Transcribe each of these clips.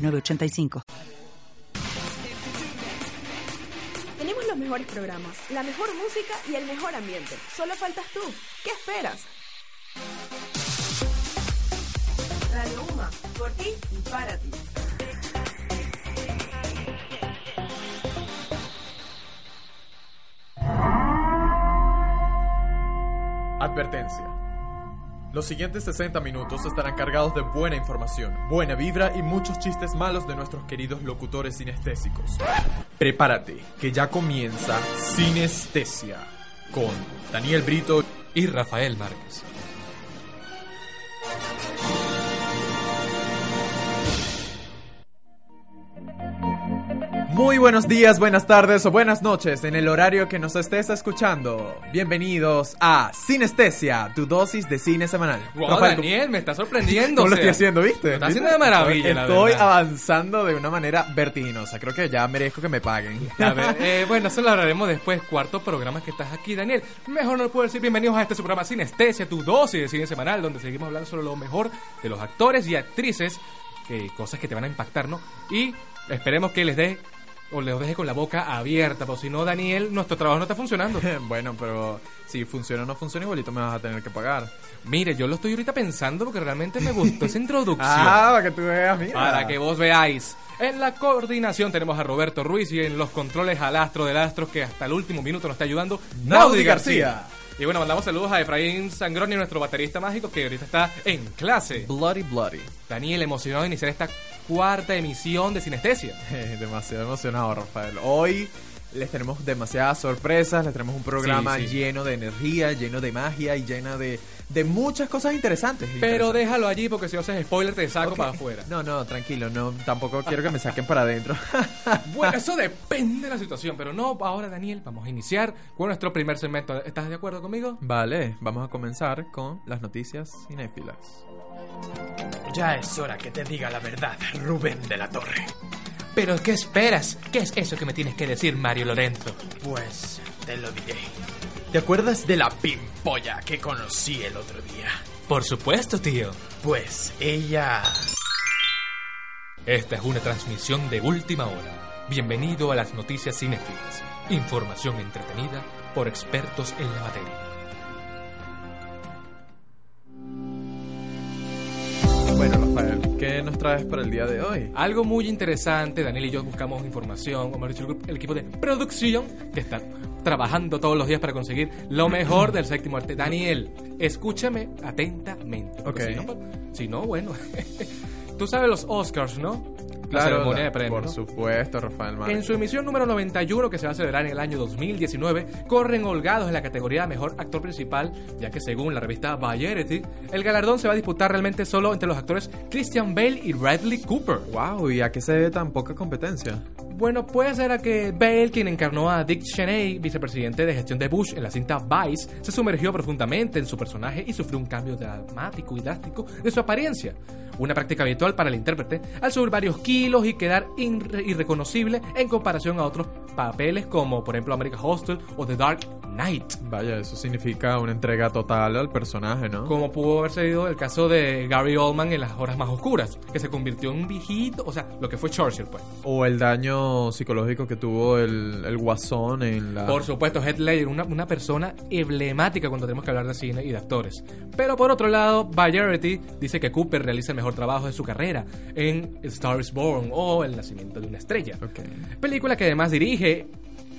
906985. Tenemos los mejores programas, la mejor música y el mejor ambiente. Solo faltas tú. ¿Qué esperas? Radio Uma, por ti y para ti. Advertencia. Los siguientes 60 minutos estarán cargados de buena información, buena vibra y muchos chistes malos de nuestros queridos locutores sinestésicos. Prepárate, que ya comienza Sinestesia con Daniel Brito y Rafael Márquez. Muy buenos días, buenas tardes o buenas noches en el horario que nos estés escuchando. Bienvenidos a Sinestesia, tu dosis de cine semanal. Wow, Rafael, Daniel, me está sorprendiendo. ¿Cómo lo sea, estoy haciendo, viste? Lo está haciendo de maravilla, la Estoy verdad. avanzando de una manera vertiginosa. Creo que ya merezco que me paguen. A ver, eh, bueno, eso lo hablaremos después. Cuarto programa que estás aquí, Daniel. Mejor no puedo decir bienvenidos a este su programa Sinestesia, tu dosis de cine semanal, donde seguimos hablando sobre lo mejor de los actores y actrices, que, cosas que te van a impactar, ¿no? Y esperemos que les dé o les deje con la boca abierta, porque si no, Daniel, nuestro trabajo no está funcionando. bueno, pero si funciona o no funciona, igualito me vas a tener que pagar. Mire, yo lo estoy ahorita pensando porque realmente me gustó esa introducción. Ah, para que tú veas, mira. Para que vos veáis. En la coordinación tenemos a Roberto Ruiz y en los controles al astro del astro que hasta el último minuto nos está ayudando, Naudi García. Y bueno, mandamos saludos a Efraín Sangroni, nuestro baterista mágico que ahorita está en clase. Bloody Bloody. Daniel, emocionado de iniciar esta cuarta emisión de Sinestesia. Demasiado emocionado, Rafael. Hoy les tenemos demasiadas sorpresas, les tenemos un programa Sí, sí. lleno de energía, lleno de magia y lleno de, de muchas cosas interesantes. Pero Interesantes. déjalo allí porque si haces spoiler te saco Ok. para afuera. No, no, tranquilo, no, tampoco quiero que me saquen para adentro. Bueno, eso depende de la situación, pero no, ahora Daniel, vamos a iniciar con nuestro primer segmento. ¿Estás de acuerdo conmigo? vale, vamos a comenzar con las noticias cinéfilas. Ya es hora que te diga la verdad, Rubén de la Torre. Pero ¿qué esperas? ¿Qué es eso que me tienes que decir, Mario Lorenzo? Pues te lo diré. ¿Te acuerdas de la pimpolla que conocí el otro día? Por supuesto, tío. Pues ella... Esta es una transmisión de última hora. Bienvenido a las noticias cinéfilas. Información entretenida por expertos en la materia. Bueno, Rafael, ¿qué nos traes para el día de hoy? Algo muy interesante, Daniel y yo buscamos información, o mejor dicho, el grupo- el equipo de producción que está trabajando todos los días para conseguir lo mejor del séptimo arte. Daniel, escúchame atentamente. porque Ok. Si no, pues, si no, bueno. Tú sabes los Oscars, ¿no? La ceremonia de premios. Por ¿no? supuesto, Rafael Márquez. En su emisión número 91, que se va a celebrar en el año 2019, corren holgados en la categoría de Mejor Actor Principal, ya que según la revista Variety, el galardón se va a disputar realmente solo entre los actores Christian Bale y Bradley Cooper. Wow, ¿y a qué se debe tan poca competencia? Bueno, puede ser a que Bale, quien encarnó a Dick Cheney, vicepresidente de gestión de Bush en la cinta Vice, se sumergió profundamente en su personaje y sufrió un cambio dramático y drástico de su apariencia. Una práctica habitual para el intérprete al subir varios kilos y quedar irre- irreconocible en comparación a otros papeles como, por ejemplo, American Hostel o The Dark Knight. Vaya, eso significa una entrega total al personaje, ¿no? Como pudo haber sido el caso de Gary Oldman en las horas más oscuras, que se convirtió en un viejito, o sea, lo que fue Churchill, pues. O el daño psicológico que tuvo el, el guasón en la... Por supuesto, Heath Ledger, una, una persona emblemática cuando tenemos que hablar de cine y de actores. Pero por otro lado, Variety dice que Cooper realiza el mejor trabajo de su carrera en Star is Born o El nacimiento de una estrella. Ok. Película que además dirige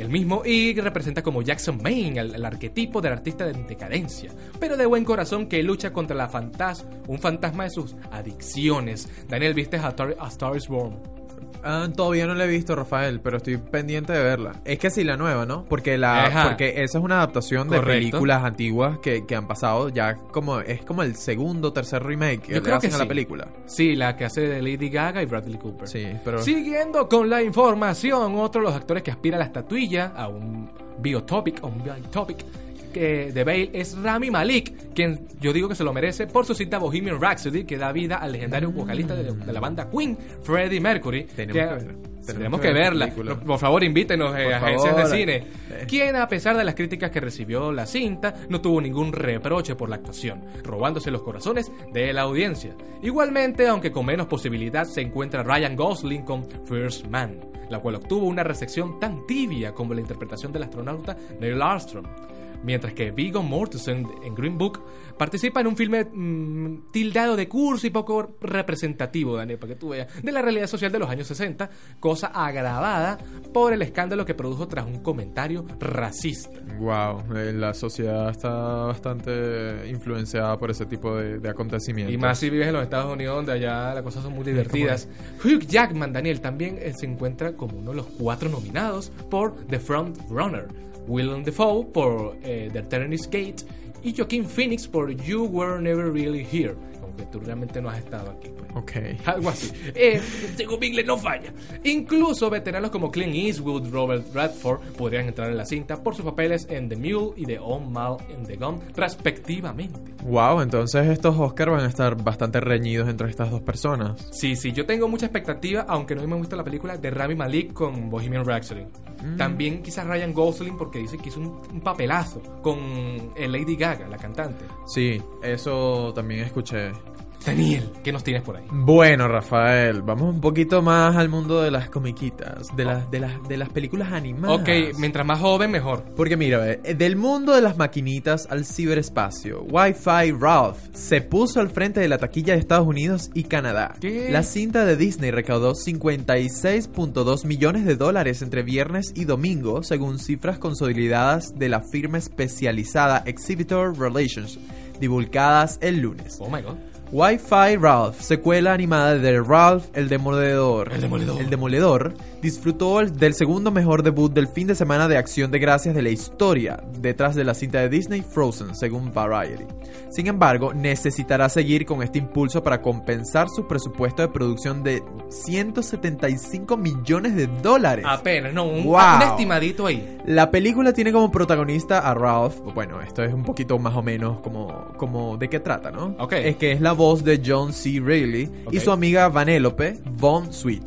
el mismo y representa como Jackson Maine, el, arquetipo del artista en decadencia, pero de buen corazón que lucha contra la fantas un fantasma de sus adicciones. Daniel, ¿viste a, Tar- a Star Born? Ah, todavía no la he visto, Rafael, pero estoy pendiente de verla. Es que sí, la nueva, ¿no? Porque la Ajá. porque esa es una adaptación de Correcto. películas antiguas que, que han pasado ya como es como el segundo o tercer remake que Yo le creo que hacen a la película. Sí, la que hace de Lady Gaga y Bradley Cooper. Sí, pero Siguiendo con la información, otro de los actores que aspira a la estatuilla, a un biotopic, a un biotopic que de Bale es Rami Malek, quien yo digo que se lo merece por su cinta Bohemian Rhapsody, que da vida al legendario vocalista de, de la banda Queen, Freddie Mercury. Tenemos que- Tenemos que que ver la verla. película. Por favor, invítenos eh, agencias favor. de cine. Eh. Quien, a pesar de las críticas que recibió la cinta, no tuvo ningún reproche por la actuación, robándose los corazones de la audiencia. Igualmente, aunque con menos posibilidad, se encuentra Ryan Gosling con First Man, la cual obtuvo una recepción tan tibia como la interpretación del astronauta Neil Armstrong. Mientras que Viggo Mortensen en Green Book participa en un filme mm, tildado de curso y poco representativo, Daniel, para que tú veas, de la realidad social de los años 60, cosa agravada por el escándalo que produjo tras un comentario racista. wow, eh, la sociedad está bastante influenciada por ese tipo de, de acontecimientos. Y más si vives en los Estados Unidos, donde allá las cosas son muy divertidas. Hugh Jackman, Daniel, también eh, se encuentra como uno de los cuatro nominados por The Front Runner. Willem Dafoe por eh, The Eternity Gate y Joaquin Phoenix por You Were Never Really Here. Aunque tú realmente no has estado aquí. pues. Ok. Algo así. Eh, según mi inglés no falla. Incluso veteranos como Clint Eastwood, Robert Redford podrían entrar en la cinta por sus papeles en The Mule y The On Mal in the Gun, respectivamente. Wow, entonces estos Oscars van a estar bastante reñidos entre estas dos personas. Sí, sí, yo tengo mucha expectativa, aunque no me gusta la película de Rami Malek con Bohemian Rhapsody. También quizás Ryan Gosling porque dice que hizo un, un papelazo con eh, Lady Gaga, la cantante. Sí, eso también escuché. Daniel, ¿qué nos tienes por ahí? Bueno, Rafael, vamos un poquito más al mundo de las comiquitas, de las de las de las películas animadas. Ok, mientras más joven, mejor. Porque mira, eh, del mundo de las maquinitas al ciberespacio, Wi-Fi Ralph se puso al frente de la taquilla de Estados Unidos y Canadá. ¿Qué? La cinta de Disney recaudó 56.2 millones de dólares entre viernes y domingo, según cifras consolidadas de la firma especializada Exhibitor Relations, divulgadas el lunes. Oh my god. Wi-Fi Ralph, secuela animada de Ralph el Demoledor. El Demoledor. El Demoledor disfrutó el- del segundo mejor debut del fin de semana de acción de gracias de la historia, detrás de la cinta de Disney Frozen, según Variety. Sin embargo, necesitará seguir con este impulso para compensar su presupuesto de producción de 175 millones de dólares. Apenas, no, un, Wow. un estimadito ahí. La película tiene como protagonista a Ralph. Bueno, esto es un poquito más o menos como, como de qué trata, ¿no? Ok. Es que es la voz de John C. Reilly y su amiga Vanellope Von Sweet,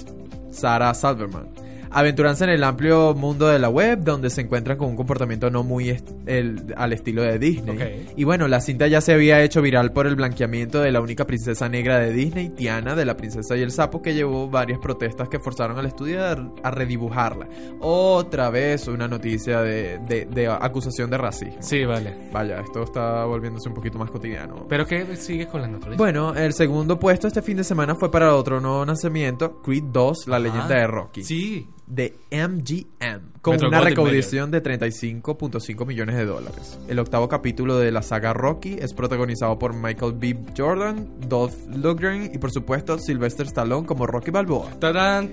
Sarah Salverman. Aventuranza en el amplio mundo de la web, donde se encuentran con un comportamiento no muy est- el- al estilo de Disney. Y bueno, la cinta ya se había hecho viral por el blanqueamiento de la única princesa negra de Disney, Tiana, de la princesa y el sapo, que llevó varias protestas que forzaron al estudio a, redibujarla. Otra vez una noticia de, de- de acusación de racismo. Sí, vale. Vaya, esto está volviéndose un poquito más cotidiano. Pero que sigues con las noticias. Bueno, el segundo puesto este fin de semana fue para otro nuevo nacimiento, Creed 2, la leyenda de Rocky. Sí. De MGM, con Metro una Goldwyn recaudación de 35.5 millones de dólares. El octavo capítulo de la saga Rocky es protagonizado por Michael B. Jordan, Dolph Lundgren y por supuesto Sylvester Stallone como Rocky Balboa. Tarán.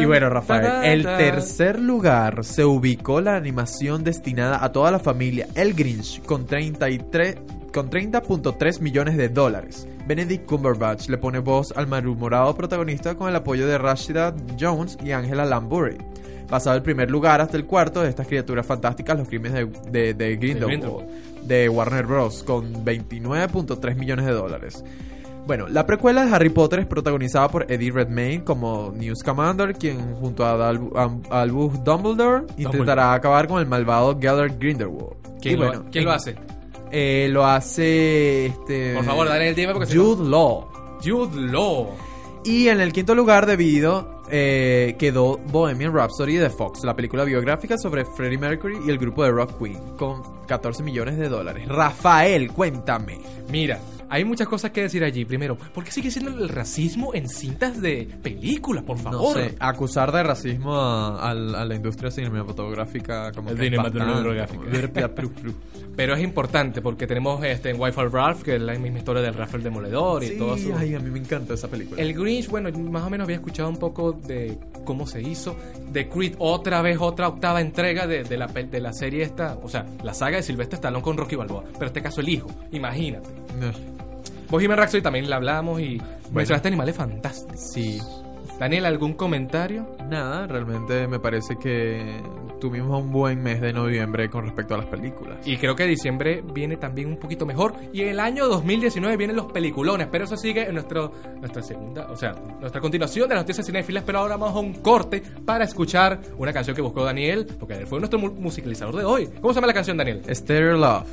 Y bueno, Rafael, Tarán, el tercer lugar se ubicó la animación destinada a toda la familia El Grinch con 33 con 30.3 millones de dólares. Benedict Cumberbatch le pone voz al malhumorado protagonista con el apoyo de Rashida Jones y Angela Lansbury. Pasado el primer lugar hasta el cuarto de estas criaturas fantásticas, los crímenes de, de, de Grindelwald, de Warner Bros. con 29.3 millones de dólares. Bueno, la precuela de Harry Potter es protagonizada por Eddie Redmayne como News Commander, quien junto a Al- a- Albus Dumbledore intentará acabar con el malvado Gellert Grindelwald. ¿Quién, Y lo, bueno, ¿quién lo en- hace? Eh, lo hace este Por favor, dale el porque no- Jude Law. Jude Law. Y en el quinto lugar debido eh, quedó Bohemian Rhapsody de Fox, la película biográfica sobre Freddie Mercury y el grupo de Rock Queen, con 14 millones de dólares. Rafael, cuéntame. Mira, Hay muchas cosas que decir allí. Primero, ¿por qué sigue siendo el racismo en cintas de películas, por No favor? sé, acusar de racismo a, la industria cinematográfica como que es Cinematográfica. Pero es importante porque tenemos este en Wi-Fi Ralph, que es la misma historia del Rafael Demoledor y Sí, todo eso. ay, a mí me encanta esa película. El Grinch, bueno, más o menos había escuchado un poco de cómo se hizo. De Creed, otra vez, otra octava entrega de, de la, pel- de la serie esta. O sea, la saga de Sylvester Stallone con Rocky Balboa. Pero en este caso el hijo, imagínate. No, Bohemian Rhapsody también la hablamos y mencionaste animales fantásticos. Sí, Daniel, ¿algún comentario? nada, realmente me parece que tuvimos un buen mes de noviembre con respecto a las películas. Y creo que diciembre viene también un poquito mejor. Y el año 2019 vienen los peliculones. Pero eso sigue en nuestro, nuestra segunda, o sea, nuestra continuación de las noticias cinéfilas. Pero ahora vamos a un corte para escuchar una canción que buscó Daniel. Porque él fue nuestro mu- musicalizador de hoy. ¿Cómo se llama la canción, Daniel? Stereo Love.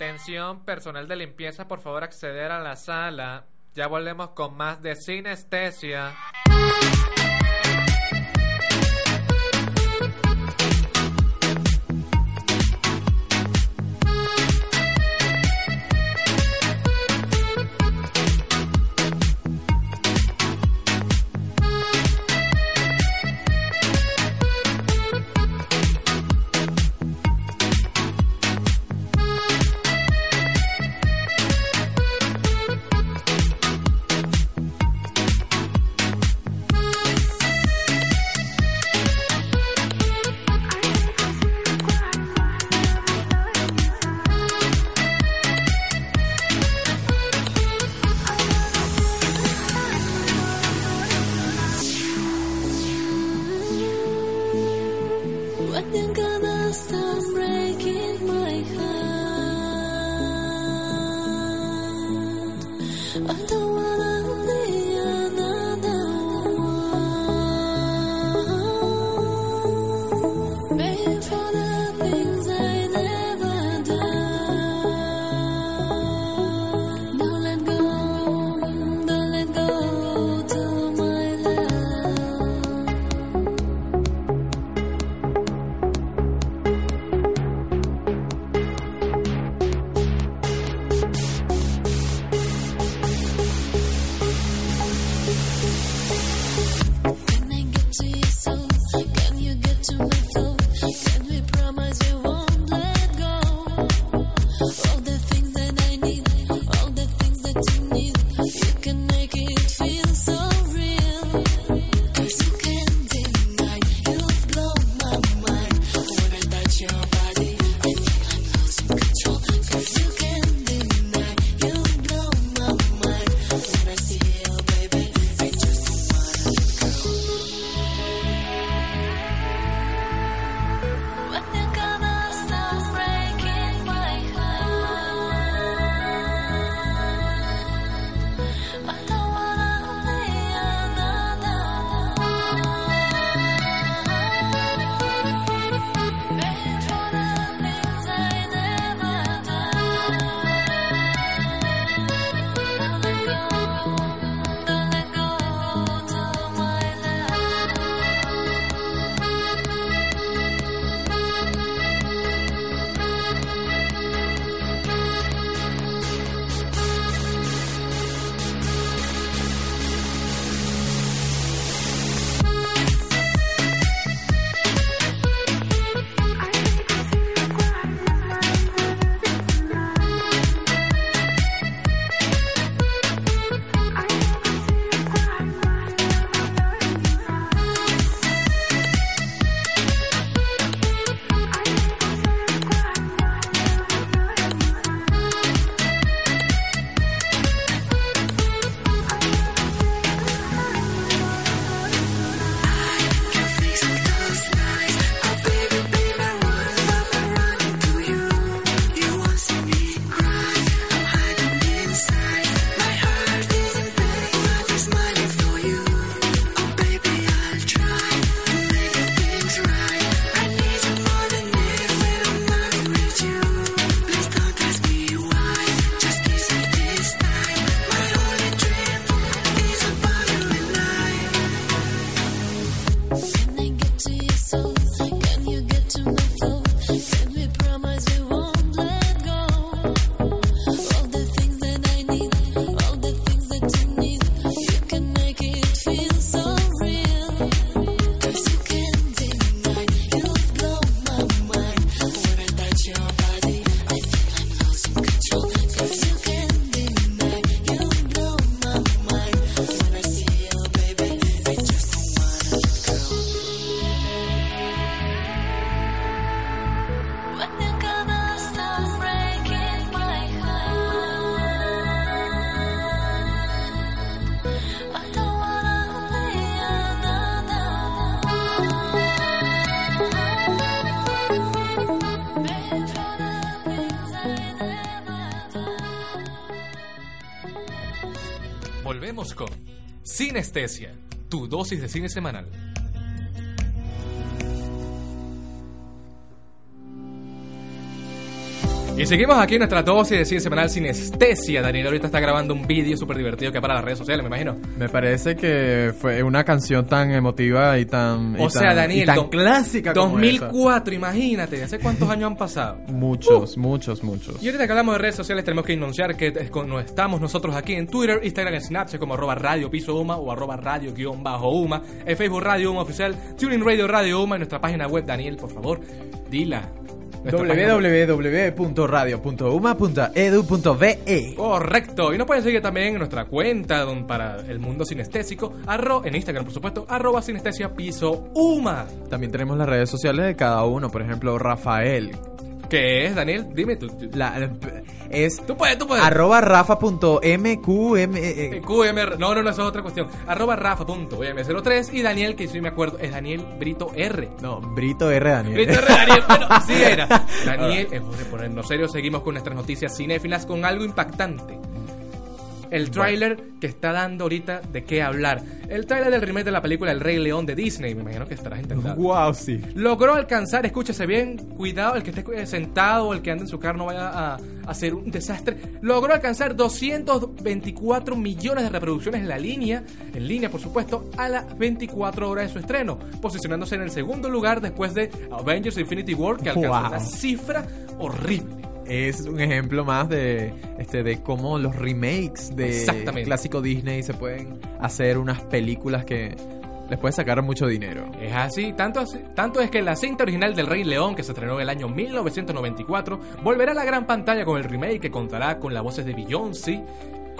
Atención, personal de limpieza, por favor acceder a la sala. Ya volvemos con más de sinestesia. Sinestesia, tu dosis de cine semanal. Y seguimos aquí en nuestra dosis de cine semanal Sinestesia. Daniel ahorita está grabando un vídeo súper divertido que para las redes sociales, me imagino. Me parece que fue una canción tan emotiva y tan, y O sea, tan- Daniel, y tan clásica como 2004, imagínate, ¿hace cuántos años han pasado? Muchos, muchos, muchos. Y ahorita que hablamos de redes sociales tenemos que anunciar que es con- no estamos nosotros aquí en Twitter, Instagram y Snapchat como arroba radio piso Uma o arroba radio guion bajo Uma, en Facebook Radio Uma Oficial, Tuning Radio Radio Uma, en nuestra página web, Daniel, por favor, dila. Www.radio.uma.edu.be Correcto, y nos pueden seguir también en nuestra cuenta don- para el mundo sinestésico, arro, en Instagram por supuesto, arroba sinestesia piso Uma. También tenemos las redes sociales de cada uno. Por ejemplo, Rafael. ¿Qué es, Daniel? Dime tú. tú- La, es Tú puedes, tú puedes. arroba rafa.mqm. Eh, QMR, no, no, no, eso es otra cuestión. Arroba rafa.m03 y Daniel, que sí me acuerdo, es Daniel Brito R. No, Brito R. Daniel. Brito R, Daniel, bueno, sí era. Daniel, es de ponernos serio, seguimos con nuestras noticias cinéfilas con algo impactante. El tráiler que está dando ahorita de qué hablar. El tráiler del remake de la película El Rey León de Disney, me imagino que estarás intentando. Wow, sí. Logró alcanzar, escúchese bien, cuidado, el que esté sentado o el que ande en su carro no vaya a, a hacer un desastre. Logró alcanzar 224 millones de reproducciones en la línea, en línea por supuesto, a las 24 horas de su estreno, posicionándose en el segundo lugar después de Avengers Infinity War, que alcanzó Wow. una cifra horrible. Es un ejemplo más de este de cómo los remakes de clásico Disney se pueden hacer unas películas que les puede sacar mucho dinero. Es así, tanto, así- tanto es que la cinta original del Rey León, que se estrenó en el año 1994, volverá a la gran pantalla con el remake que contará con las voces de Beyoncé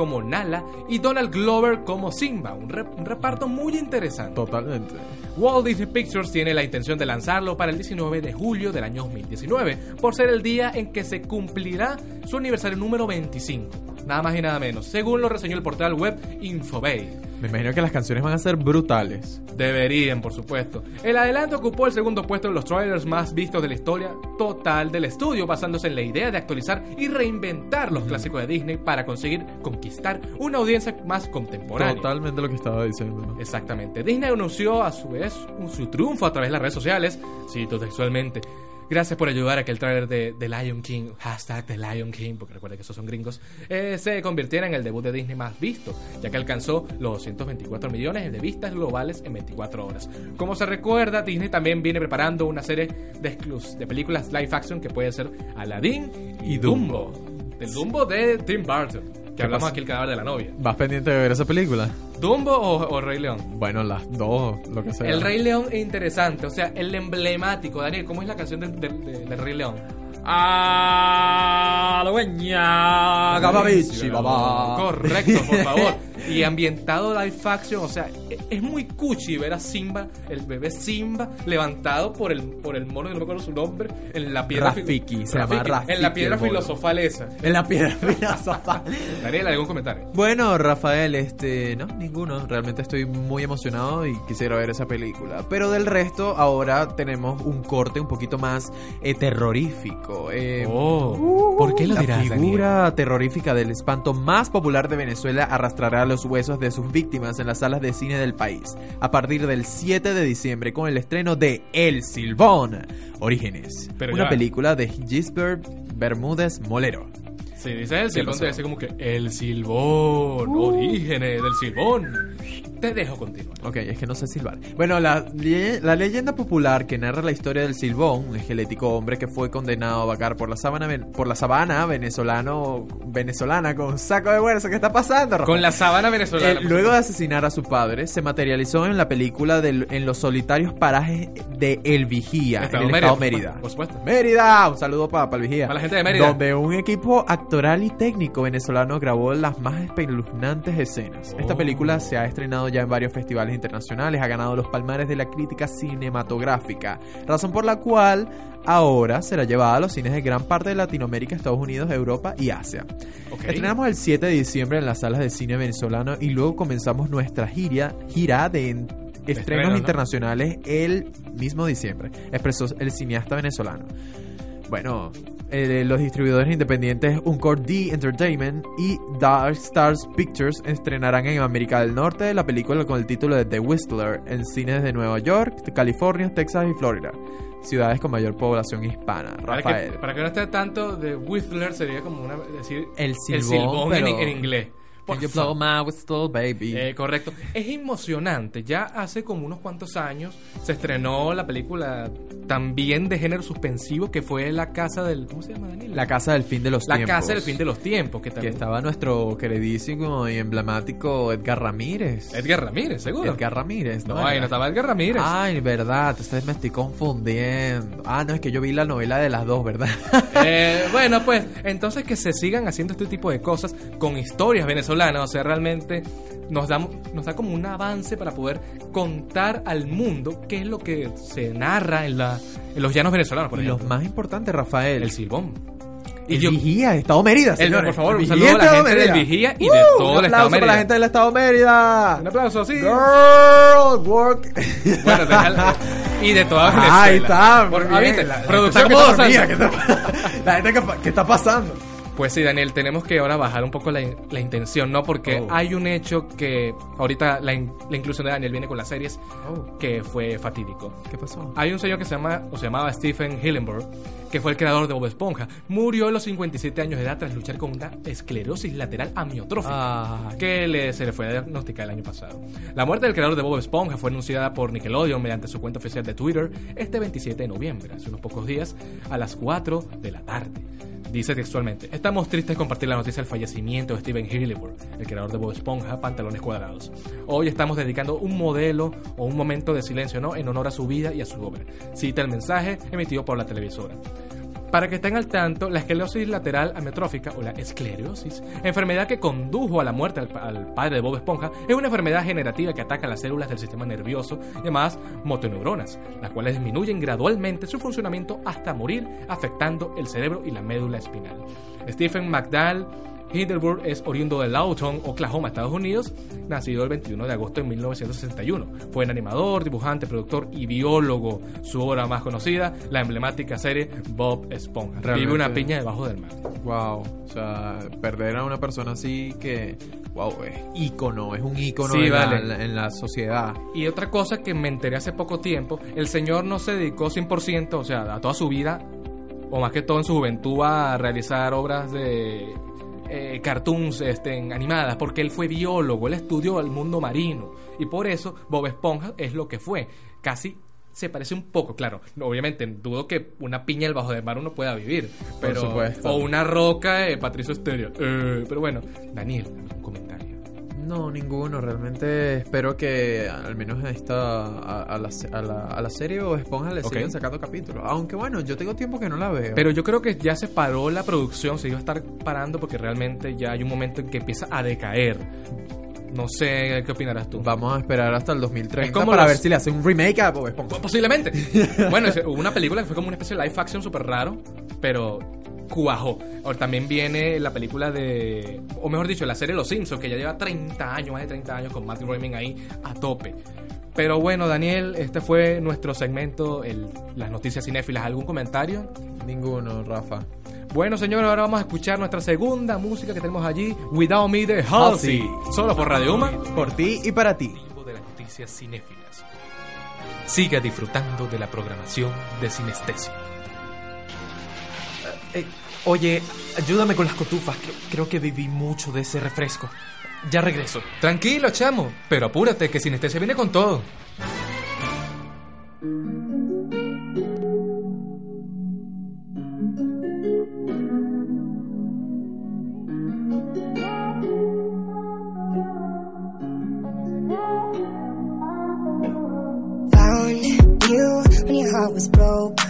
como Nala y Donald Glover como Simba, un, re- un reparto muy interesante. Totalmente. Walt Disney Pictures tiene la intención de lanzarlo para el 19 de julio del año 2019, por ser el día en que se cumplirá su aniversario número 25. Nada más y nada menos, según lo reseñó el portal web Infobay. Me imagino que las canciones van a ser brutales. Deberían, por supuesto. El adelanto ocupó el segundo puesto en los trailers más vistos de la historia total del estudio, basándose en la idea de actualizar y reinventar los clásicos de Disney para conseguir conquistar una audiencia más contemporánea. Totalmente lo que estaba diciendo. Exactamente. Disney anunció a su vez su triunfo a través de las redes sociales, cito textualmente. Gracias por ayudar a que el tráiler de The Lion King, hashtag The Lion King, porque recuerda que esos son gringos, eh, se convirtiera en el debut de Disney más visto, ya que alcanzó los 224 millones de vistas globales en 24 horas. Como se recuerda, Disney también viene preparando una serie de, de películas live action que puede ser Aladdin y Dumbo. Del Dumbo de Tim Burton, que ¿Qué hablamos pasa? aquí el cadáver de la novia. ¿Vas pendiente de ver esa película? ¿Dumbo o, o Rey León? Bueno, las dos, lo que sea. El Rey León es interesante, o sea, el emblemático. Daniel, ¿cómo es la canción del, del- del- del Rey León? ¡Ah! ¡La. Correcto, por favor. Y ambientado live action, o sea, e- es muy cuchi ver a Simba, el bebé Simba, levantado por el, por el mono, que no me acuerdo su nombre, en la piedra Rafiki, se llama Rafiki En la piedra filosofal esa. En la piedra filosofal. Daniel, ¿algún comentario? Bueno, Rafael, este, no, ninguno. Realmente estoy muy emocionado y quisiera ver esa película. Pero del resto, ahora tenemos un corte un poquito más eh, terrorífico. eh, Oh, ¿por qué lo la dirás, figura terrorífica del espanto más popular de Venezuela arrastrará los huesos de sus víctimas en las salas de cine del país a partir del 7 de diciembre con el estreno de El Silbón Orígenes, Pero una ya. película de Gisbert Bermúdez Molero. Si dice el silbón, te dice como que el silbón, orígenes del silbón. Te dejo continuar. Ok, es que no sé silbar. Bueno, la, la leyenda popular que narra la historia del Silbón, un esquelético hombre que fue condenado a vagar por la sabana, por la sabana venezolano, venezolana con saco de hueso. ¿Qué está pasando? Rafa? Con la sabana Eh, venezolana. luego de asesinar a su padre, se materializó en la película del- en los solitarios parajes de El Vigía, Estado en el Mérida, estado Mérida. por supuesto. Mérida, un saludo para el Vigía. Para la gente de Mérida. Donde un equipo actoral y técnico venezolano grabó las más espeluznantes escenas. Esta Oh. película se ha estrenado ya en varios festivales internacionales, ha ganado los palmares de la crítica cinematográfica, razón por la cual ahora será llevada a los cines de gran parte de Latinoamérica, Estados Unidos, Europa y Asia. Estrenamos el 7 de diciembre en las salas de cine venezolano y luego comenzamos nuestra gira, gira de en- estrenos estrenos, ¿no? internacionales el mismo diciembre, expresó el cineasta venezolano. Bueno, Eh, los distribuidores independientes Encore D Entertainment y Dark Stars Pictures estrenarán en América del Norte la película con el título de The Whistler en cines de Nueva York, California, Texas y Florida, ciudades con mayor población hispana. Para Rafael. que, para que no esté tanto de Whistler sería como una decir El silbón, pero- en inglés. Por you blow my whistle, baby? Eh, correcto. Es emocionante. Ya hace como unos cuantos años se estrenó la película también de género suspensivo que fue La Casa del... ¿Cómo se llama, Daniel? la casa del fin de los La tiempos. Casa del Fin de los Tiempos. Que Que también... estaba nuestro queridísimo y emblemático Edgar Ramírez. Edgar Ramírez, seguro. Edgar Ramírez, ¿no? no, ahí no estaba Edgar Ramírez. Ay, verdad, ustedes me estoy confundiendo. Ah, no, es que yo vi la novela de las dos, ¿verdad? Eh, bueno, pues entonces que se sigan haciendo este tipo de cosas con historias venezolanas, o sea, realmente nos da, nos da como un avance para poder contar al mundo qué es lo que se narra en, la, en los llanos venezolanos, por y los más importantes, Rafael. El silbón. El yo- Vigía, Estado Mérida, el- por favor, un saludo a la gente del Mérida. Vigía y de ¡Uh! todo un el Estado aplauso para Mérida. la gente del Estado Mérida. Un aplauso, sí. Girl, work. Bueno, y de toda Venezuela. Ahí está, Por- ah, bien. ¿viste? La- Producción que está. ¿qué está- La gente, que- ¿qué está pasando? Pues sí, Daniel, tenemos que ahora bajar un poco la, la intención, ¿no? Porque Oh. hay un hecho que ahorita la, in- la inclusión de Daniel viene con las series Oh. que fue fatídico. ¿Qué pasó? Hay un señor que se llama, o se llamaba Stephen Hillenburg, que fue el creador de Bob Esponja. Murió a los 57 años de edad tras luchar con una esclerosis lateral amiotrófica. Ah, que le- se le fue diagnosticada el año pasado. La muerte del creador de Bob Esponja fue anunciada por Nickelodeon mediante su cuenta oficial de Twitter este 27 de noviembre, hace unos pocos días, a las 4 de la tarde. Dice textualmente, estamos tristes compartir la noticia del fallecimiento de Steven Hillenburg, el creador de Bob Esponja, Pantalones Cuadrados. Hoy estamos dedicando un modelo o un momento de silencio en honor a su vida y a su obra. Cita el mensaje emitido por la televisora. Para que estén al tanto, la esclerosis lateral amiotrófica o la esclerosis, enfermedad que condujo a la muerte al, pa- al padre de Bob Esponja, es una enfermedad generativa que ataca las células del sistema nervioso llamadas motoneuronas, las cuales disminuyen gradualmente su funcionamiento hasta morir, afectando el cerebro y la médula espinal. Stephen McDowell Hindenburg es oriundo de Lawton, Oklahoma, Estados Unidos, nacido el 21 de agosto de 1961. Fue un animador, dibujante, productor y biólogo. Su obra más conocida, la emblemática serie Bob Esponja. Vive Realmente- una piña debajo del mar. Wow, o sea, perder a una persona así que, wow, es ícono, es un ícono Sí, en, la- vale. en la, en la sociedad. Y otra cosa que me enteré hace poco tiempo, el señor no se dedicó 100%, o sea, a toda su vida, o más que todo en su juventud, a realizar obras de eh, cartoons este, animadas, porque él fue biólogo, él estudió el mundo marino, y por eso Bob Esponja es lo que fue. Casi se parece un poco, claro. Obviamente, dudo que una piña debajo del mar uno pueda vivir, pero supuesto. o una roca, eh, Patricio Stereo. Eh, pero bueno, Daniel, un comentario. No, ninguno. Realmente espero que al menos a esta a, a la, a, la, a la serie o Esponja le Ok. sigan sacando capítulos. Aunque bueno, yo tengo tiempo que no la veo. Pero yo creo que ya se paró la producción, se iba a estar parando porque realmente ya hay un momento en que empieza a decaer. No sé qué opinarás tú. Vamos a esperar hasta el Es 2030 como para los- ver si le hace un remake a Bob Esponja. Posiblemente. bueno, hubo una película que fue como una especie de live action súper raro, pero cuajó. Ahora también viene la película de, o mejor dicho, la serie Los Simpsons, que ya lleva 30 años, más de 30 años, con Matt Groening ahí a tope. Pero bueno, Daniel, este fue nuestro segmento, el- las noticias cinéfilas. ¿Algún comentario? Ninguno, Rafa. Bueno, señores, ahora vamos a escuchar nuestra segunda música que tenemos allí, Without Me de Halsey. Solo por Radio Uma. Por ti y para ti. de las noticias cinéfilas. Siga disfrutando de la programación de Sinestesia. Eh, oye, ayúdame con las cotufas, creo que viví mucho de ese refresco. Ya regreso. Tranquilo, chamo, pero apúrate que Sinestesia viene con todo. Found you when your heart was broke.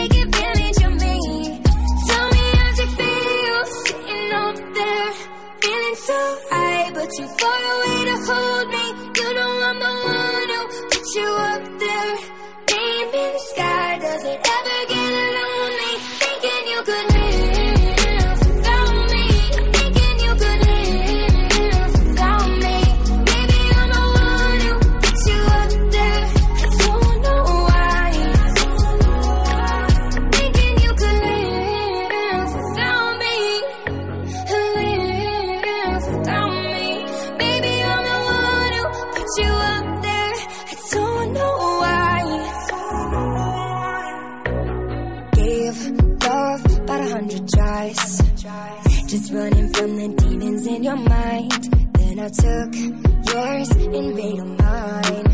but you're far away to hold me. You know I'm the one who put you up there. Name in the sky, does it from the demons in your mind. Then I took yours and made them mine.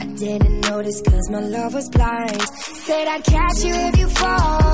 I didn't notice cause my love was blind. Said I'd catch you if you fall.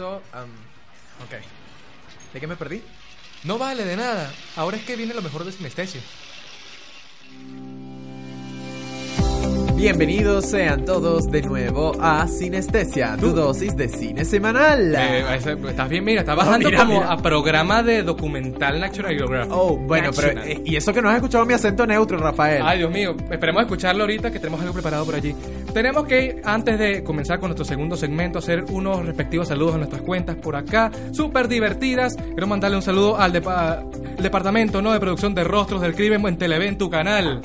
Permiso. am, ok. ¿De qué me perdí? No vale de nada. Ahora es que viene lo mejor de sinestesia. Bienvenidos sean todos de nuevo a Sinestesia, tu dosis de cine semanal. Eh, ese- estás bien, mira, estás bajando mira, como mira. a programa de documental National Geographic. Oh, bueno, pero National. eh, y eso que no has escuchado mi acento neutro, Rafael. Ay, Dios mío, esperemos escucharlo ahorita que tenemos algo preparado por allí. Tenemos que, antes de comenzar con nuestro segundo segmento, hacer unos respectivos saludos a nuestras cuentas por acá, súper divertidas. Quiero mandarle un saludo al depa- departamento ¿no? de producción de Rostros del Crimen en Televen, tu canal.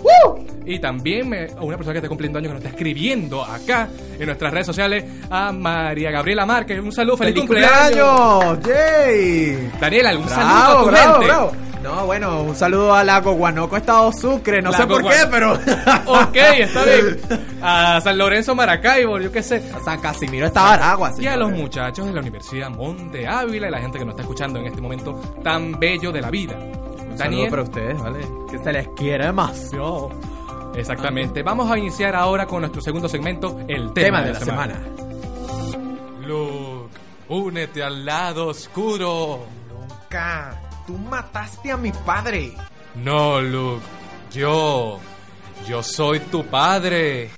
Y también me- a una persona que está cumpliendo años que nos está escribiendo acá en nuestras redes sociales, a María Gabriela Márquez. Un saludo, feliz, ¡Feliz cumpleaños. cumpleaños! ¡Yay! Daniela, un Bravo, saludo a tu bravo, gente. bravo. No, bueno, un saludo a Lago Guanoco, Estado Sucre. No Lago sé por qué, pero. Ok, está bien. A San Lorenzo Maracaibo, yo qué sé. San Casimiro está Aragua, Y a los muchachos de la Universidad Monte Ávila y la gente que nos está escuchando en este momento tan bello de la vida. Un saludo Daniel, para ustedes, ¿vale? Que se les quiere demasiado. exactamente. Vamos a iniciar ahora con nuestro segundo segmento, el tema, Tema de la semana. Luke, únete al lado oscuro. Nunca. Tú mataste a mi padre. No, Luke, yo, yo soy tu padre.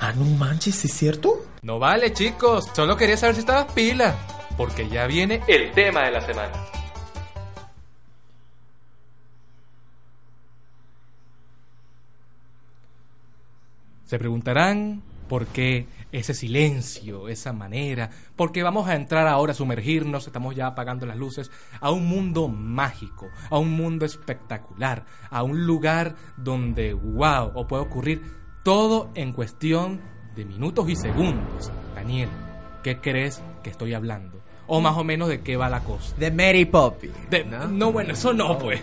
Ah, no manches, ¿es cierto? No vale, chicos, solo quería saber si estabas pila, porque ya viene el tema de la semana. Se preguntarán por qué ese silencio, esa manera, porque vamos a entrar ahora a sumergirnos, estamos ya apagando las luces, a un mundo mágico, a un mundo espectacular, a un lugar donde, wow, o puede ocurrir todo en cuestión de minutos y segundos. Daniel, ¿qué crees que estoy hablando? O más o menos de qué va la cosa. De Mary. De- ¿no? bueno, eso no, pues.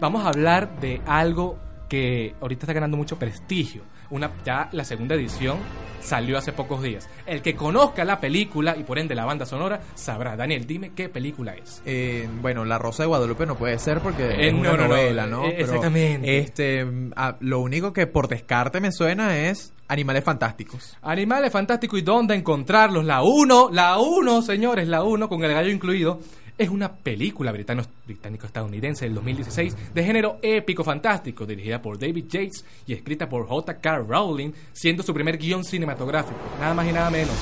Vamos a hablar de algo que ahorita está ganando mucho prestigio. Una, ya la segunda edición salió hace pocos días. El que conozca la película y por ende la banda sonora sabrá. Daniel, dime qué película es. Eh, bueno, La Rosa de Guadalupe no puede ser porque Eh, es una no, no, no, novela, ¿no? eh, exactamente. Este, ah, lo único que por descarte me suena es Animales Fantásticos. Animales Fantásticos y dónde encontrarlos. La 1, la 1, señores, la 1 con el gallo incluido. Es una película británico-estadounidense del 2016 de género épico fantástico, dirigida por David Yates y escrita por J.K. Rowling, siendo su primer guion cinematográfico, nada más y nada menos,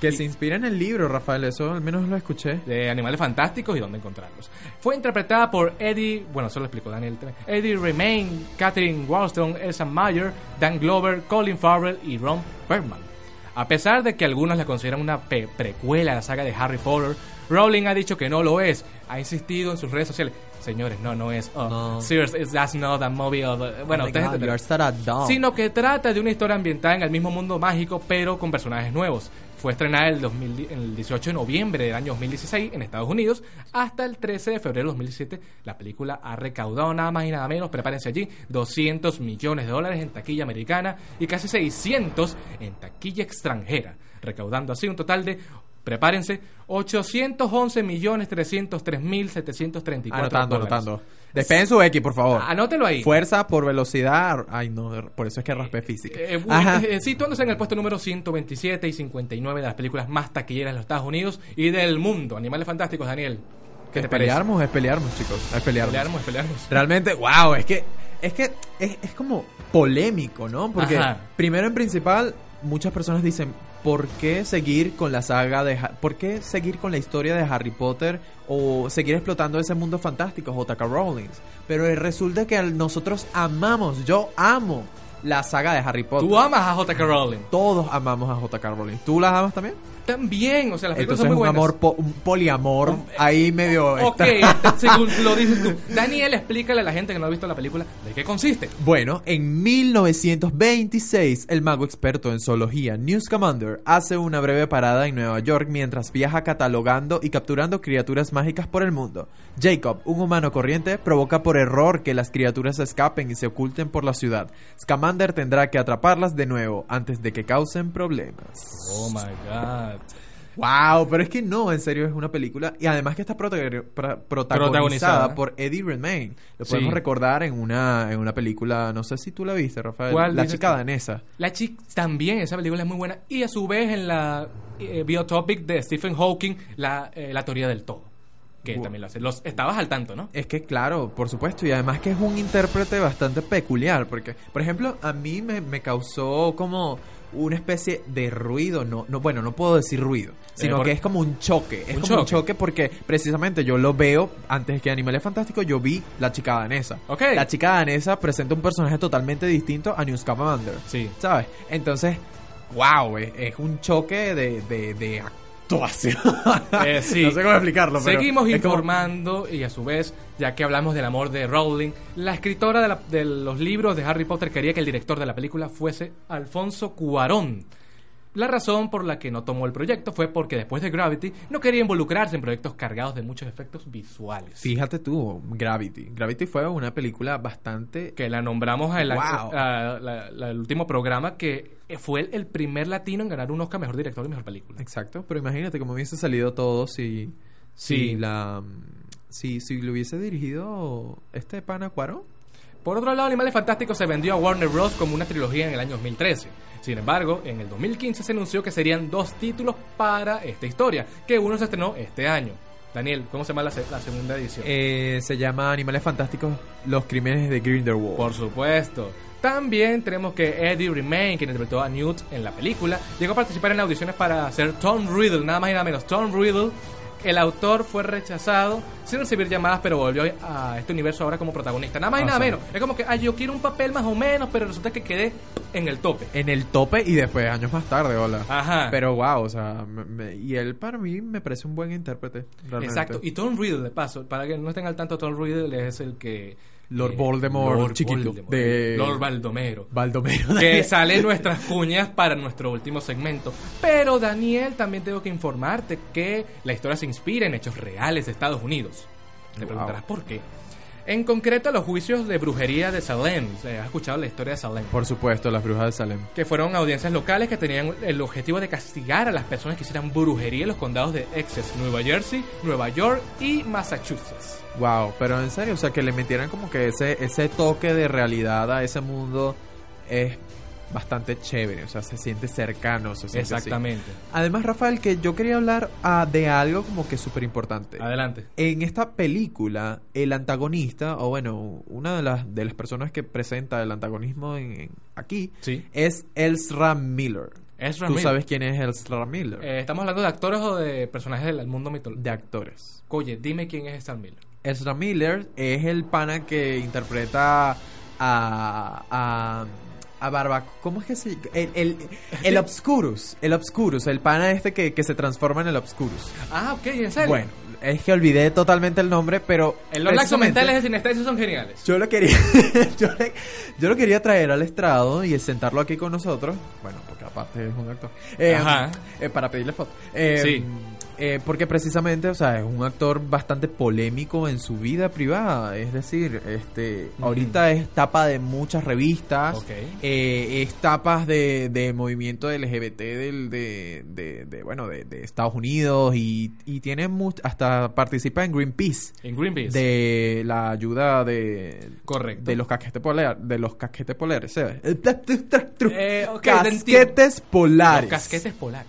Que se inspira en el libro, Rafael, eso al menos lo escuché. de Animales Fantásticos y dónde encontrarlos. Fue interpretada por Eddie, bueno, solo lo explicó Daniel, Eddie Remain, Catherine Walston, Elsa Mayer, Dan Glover, Colin Farrell y Ron Perlman. A pesar de que algunos la consideran una precuela a la saga de Harry Potter, Rowling ha dicho que no lo es. Ha insistido en sus redes sociales. Señores, no, no es. Oh, No. Seriously, that's not a movie of... Bueno, Oh God, you're. Sino que trata de una historia ambientada en el mismo mundo mágico, pero con personajes nuevos. Fue estrenada el, 2000 el 18 de noviembre del año 2016 en Estados Unidos. Hasta el 13 de febrero de 2017, la película ha recaudado nada más y nada menos, prepárense allí, 200 millones de dólares en taquilla americana y casi 600 en taquilla extranjera, recaudando así un total de, prepárense, 811 millones 303 mil 734 Anotando, dólares. anotando. Despeguen su X, por favor. Anótelo ahí. Fuerza por velocidad. Ay, no, por eso es que raspé física. Eh, eh, situándose en el puesto número 127 y 59 de las películas más taquilleras de los Estados Unidos y del mundo. Animales Fantásticos, Daniel. ¿Qué Es te parece? pelearnos, es pelearnos, chicos. Es pelearnos. Pelearnos, pelearnos. Realmente, wow, es que es que es, es como polémico, ¿no? Porque Ajá. primero en principal muchas personas dicen, ¿por qué seguir con la saga de por qué seguir con la historia de Harry Potter o seguir explotando ese mundo fantástico JK Rowling? Pero resulta que nosotros amamos, yo amo la saga de Harry Potter. Tú amas a J.K. Rowling. Todos amamos a JK Rowling. ¿Tú las amas también? También, o sea, las películas Entonces son muy un buenas. amor po- un poliamor ahí medio Ok, según lo dices tú. Daniel, explícale a la gente que no ha visto la película de qué consiste. Bueno, en 1926, el mago experto en zoología News Commander hace una breve parada en Nueva York mientras viaja catalogando y capturando criaturas mágicas por el mundo. Jacob, un humano corriente, provoca por error que las criaturas escapen y se oculten por la ciudad. Scamander tendrá que atraparlas de nuevo antes de que causen problemas. Oh my god. Wow, pero es que no, en serio es una película y además que está protagonizada, por Eddie Redmayne. Lo podemos Sí. recordar en una en una película, no sé si tú la viste, Rafael, ¿Cuál La chica danesa. La chica también, esa película es muy buena. Y a su vez en la eh, biotopic de Stephen Hawking, la, eh, la teoría del todo. Que también lo hace. Los, estabas al tanto, ¿no? Es que claro, por supuesto, y además que es un intérprete bastante peculiar, porque, por ejemplo, a mí me, me causó como una especie de ruido, no, no bueno, no puedo decir ruido, sino por- que es como un choque, es Un como un choque. choque porque precisamente yo lo veo antes que Animales Fantásticos, yo vi la chica danesa. Ok. La chica danesa presenta un personaje totalmente distinto a News Commander. Sí. ¿Sabes? Entonces, wow, es, es un choque de, de, de actuación. Eh, sí. No sé cómo explicarlo, pero Seguimos como- informando y a su vez, ya que hablamos del amor de Rowling, la escritora de, la- de los libros de Harry Potter quería que el director de la película fuese Alfonso Cuarón. La razón por la que no tomó el proyecto fue porque después de Gravity no quería involucrarse en proyectos cargados de muchos efectos visuales. Fíjate tú, Gravity. Gravity fue una película bastante... Que la nombramos en la- Wow. el último programa que fue el, el primer latino en ganar un Oscar mejor director y mejor película. Exacto, pero imagínate cómo hubiese salido todo si... Sí. Si la... Si, si lo hubiese dirigido este pana Cuarón. Por otro lado, Animales Fantásticos se vendió a Warner Bros. como una trilogía en el año 2013. Sin embargo, en el 2015 se anunció que serían dos títulos para esta historia, que uno se estrenó este año. Daniel, ¿cómo se llama la, se- la segunda edición? Eh, se llama Animales Fantásticos, Los Crímenes de Grindelwald. Por supuesto. También tenemos que Eddie Redmayne, quien interpretó a Newt en la película, llegó a participar en audiciones para ser Tom Riddle, nada más y nada menos. Tom Riddle, el autor fue rechazado sin recibir llamadas, pero volvió a este universo ahora como protagonista. Nada más y O nada sea. menos. Es como que, ah, yo quiero un papel más o menos, pero resulta que quedé en el tope. En el tope y después, años más tarde, hola. Ajá. Pero wow, o sea, me- me- y él para mí me parece un buen intérprete. realmente. Exacto. Y Tom Riddle, de paso, para que no estén al tanto, Tom Riddle es el que... Lord eh, Voldemort Lord chiquito, Voldemort, de- Lord Baldomero. Baldomero. que sale nuestras cuñas para nuestro último segmento. Pero Daniel, también tengo que informarte que la historia se inspira en hechos reales de Estados Unidos. Te Wow. preguntarás por qué. En concreto, los juicios de brujería de Salem. ¿Has escuchado la historia de Salem? Por supuesto, las brujas de Salem. Que fueron audiencias locales que tenían el objetivo de castigar a las personas que hicieran brujería en los condados de Essex, Nueva Jersey, Nueva York y Massachusetts. Wow, pero en serio, o sea, que le metieran como que ese, ese toque de realidad a ese mundo es bastante chévere, o sea, se siente cercano, se siente así. Exactamente. Además, Rafael, que yo quería hablar ah, de algo como que súper importante. Adelante. En esta película, el antagonista, o bueno, una de las, de las personas que presenta el antagonismo en, en- aquí, Sí. es Ezra Miller. Ezra ¿Tú Miller. sabes quién es Ezra Miller? Eh, ¿Estamos hablando de actores o de personajes del mundo mitológico? de actores. Oye, dime quién es Ezra Miller. Ezra Miller es el pana que interpreta a, a a Barba, ¿cómo es que se el el, el Obscurus, el Obscurus, el pana este que, que se transforma en el Obscurus. Ah, ok, en serio. Bueno, es que olvidé totalmente el nombre, pero los laxos mentales de sinestesia son geniales. Yo lo quería yo, le- yo lo quería traer al estrado y sentarlo aquí con nosotros, bueno, porque aparte es un actor. Eh, Ajá. eh, para pedirle foto. Eh, Sí. Eh, porque precisamente, o sea, es un actor bastante polémico en su vida privada. Es decir, este, ahorita es tapa de muchas revistas. Ok. eh, es tapas de, de movimiento LGBT del, de, de, de, bueno, de, de Estados Unidos y, y tiene much- hasta participa en Greenpeace. En Greenpeace. De la ayuda de Correcto. de los casquetes polares, de los casquetes polares. Eh, ok, te casquetes polares. Los casquetes polares.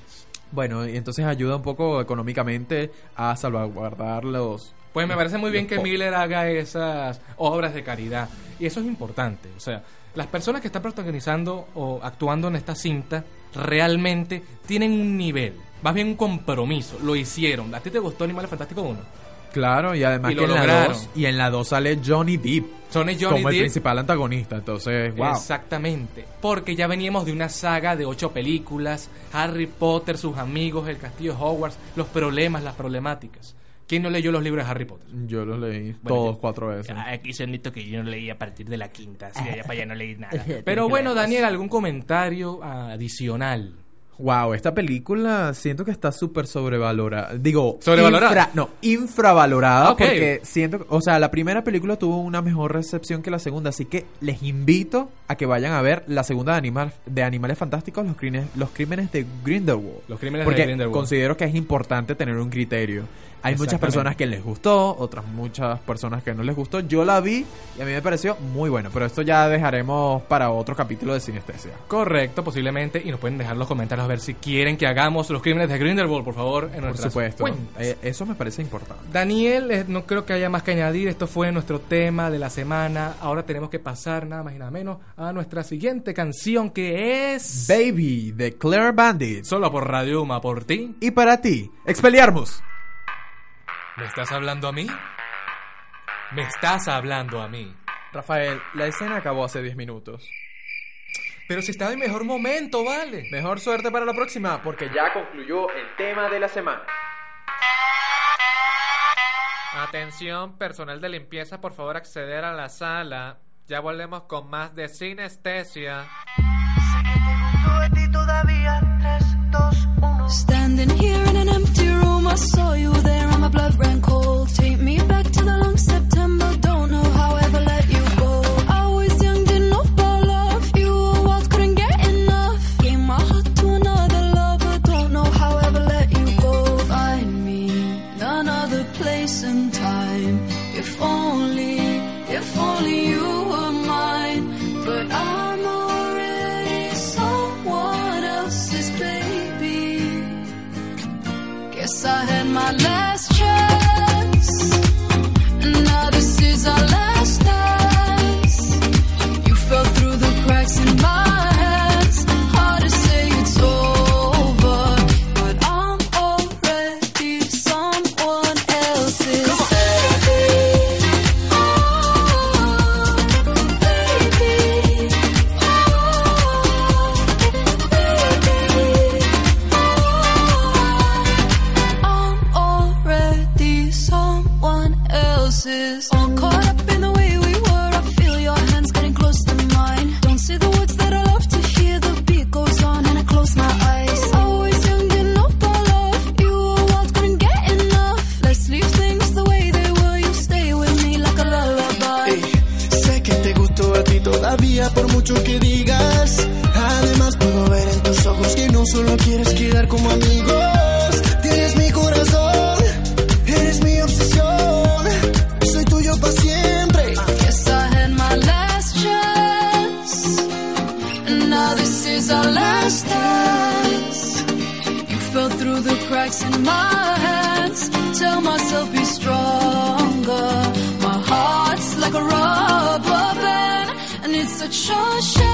Bueno, y entonces ayuda un poco económicamente a salvaguardar los Pues me parece muy bien que Miller haga esas obras de caridad. Y eso es importante. O sea, las personas que están protagonizando o actuando en esta cinta realmente tienen un nivel, más bien un compromiso. Lo hicieron. ¿A ti te gustó Animales Fantásticos 1? Claro, y además Y que lo en la lograron. 2 y en la 2 sale Johnny Depp Johnny como el principal antagonista, entonces, wow. Exactamente. Porque ya veníamos de una saga de ocho películas, Harry Potter, sus amigos, el castillo Hogwarts, los problemas, las problemáticas. ¿Quién no leyó los libros de Harry Potter? Yo los leí Bueno, todos yo- cuatro veces. Aquí sonito que yo no leí a partir de la quinta, así de allá para allá no leí nada. Pero bueno, Daniel, ¿algún comentario adicional? Wow, esta película siento que está súper sobrevalorada. Digo, ¿Sobrevalorada? infra- no, infravalorada porque siento, o sea, la primera película tuvo una mejor recepción que la segunda, así que les invito a que vayan a ver la segunda de, Animal, de Animales Fantásticos, los crímenes, los crímenes de Grindelwald. Los crímenes porque de Grindelwald. considero que es importante tener un criterio. Hay muchas personas que les gustó, otras muchas personas que no les gustó. Yo la vi y a mí me pareció muy bueno, pero esto ya dejaremos para otro capítulo de Sinestesia. Correcto, posiblemente. Y nos pueden dejar los comentarios a ver si quieren que hagamos los crímenes de Grindelwald, por favor, en Por supuesto. cuentas. Eh, eso me parece importante. Daniel, eh, no creo que haya más que añadir. Esto fue nuestro tema de la semana. Ahora tenemos que pasar nada más y nada menos a nuestra siguiente canción que es Baby de Claire Bandit. Solo por Radio Uma, por ti. Y para ti, Expelliarmus. ¿Me estás hablando a mí? ¿Me estás hablando a mí? Rafael, la escena acabó hace 10 minutos. Pero si está en mejor momento, vale. Mejor suerte para la próxima, porque ya concluyó el tema de la semana. Atención, personal de limpieza, por favor acceder a la sala. Ya volvemos con más de sinestesia. Standing here in an empty room, I saw you there 说声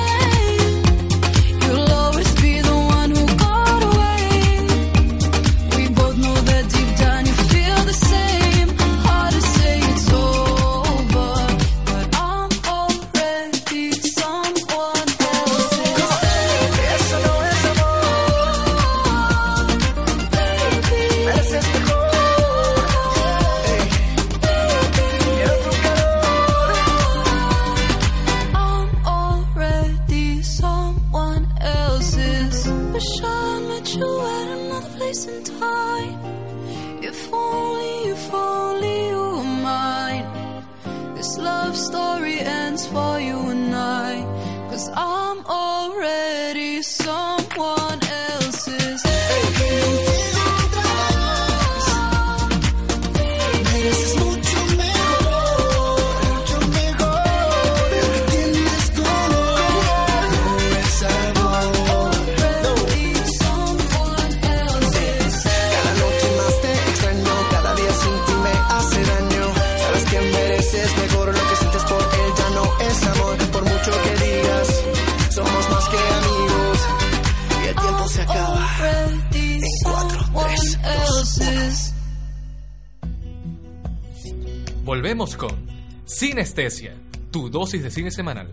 de cine semanal.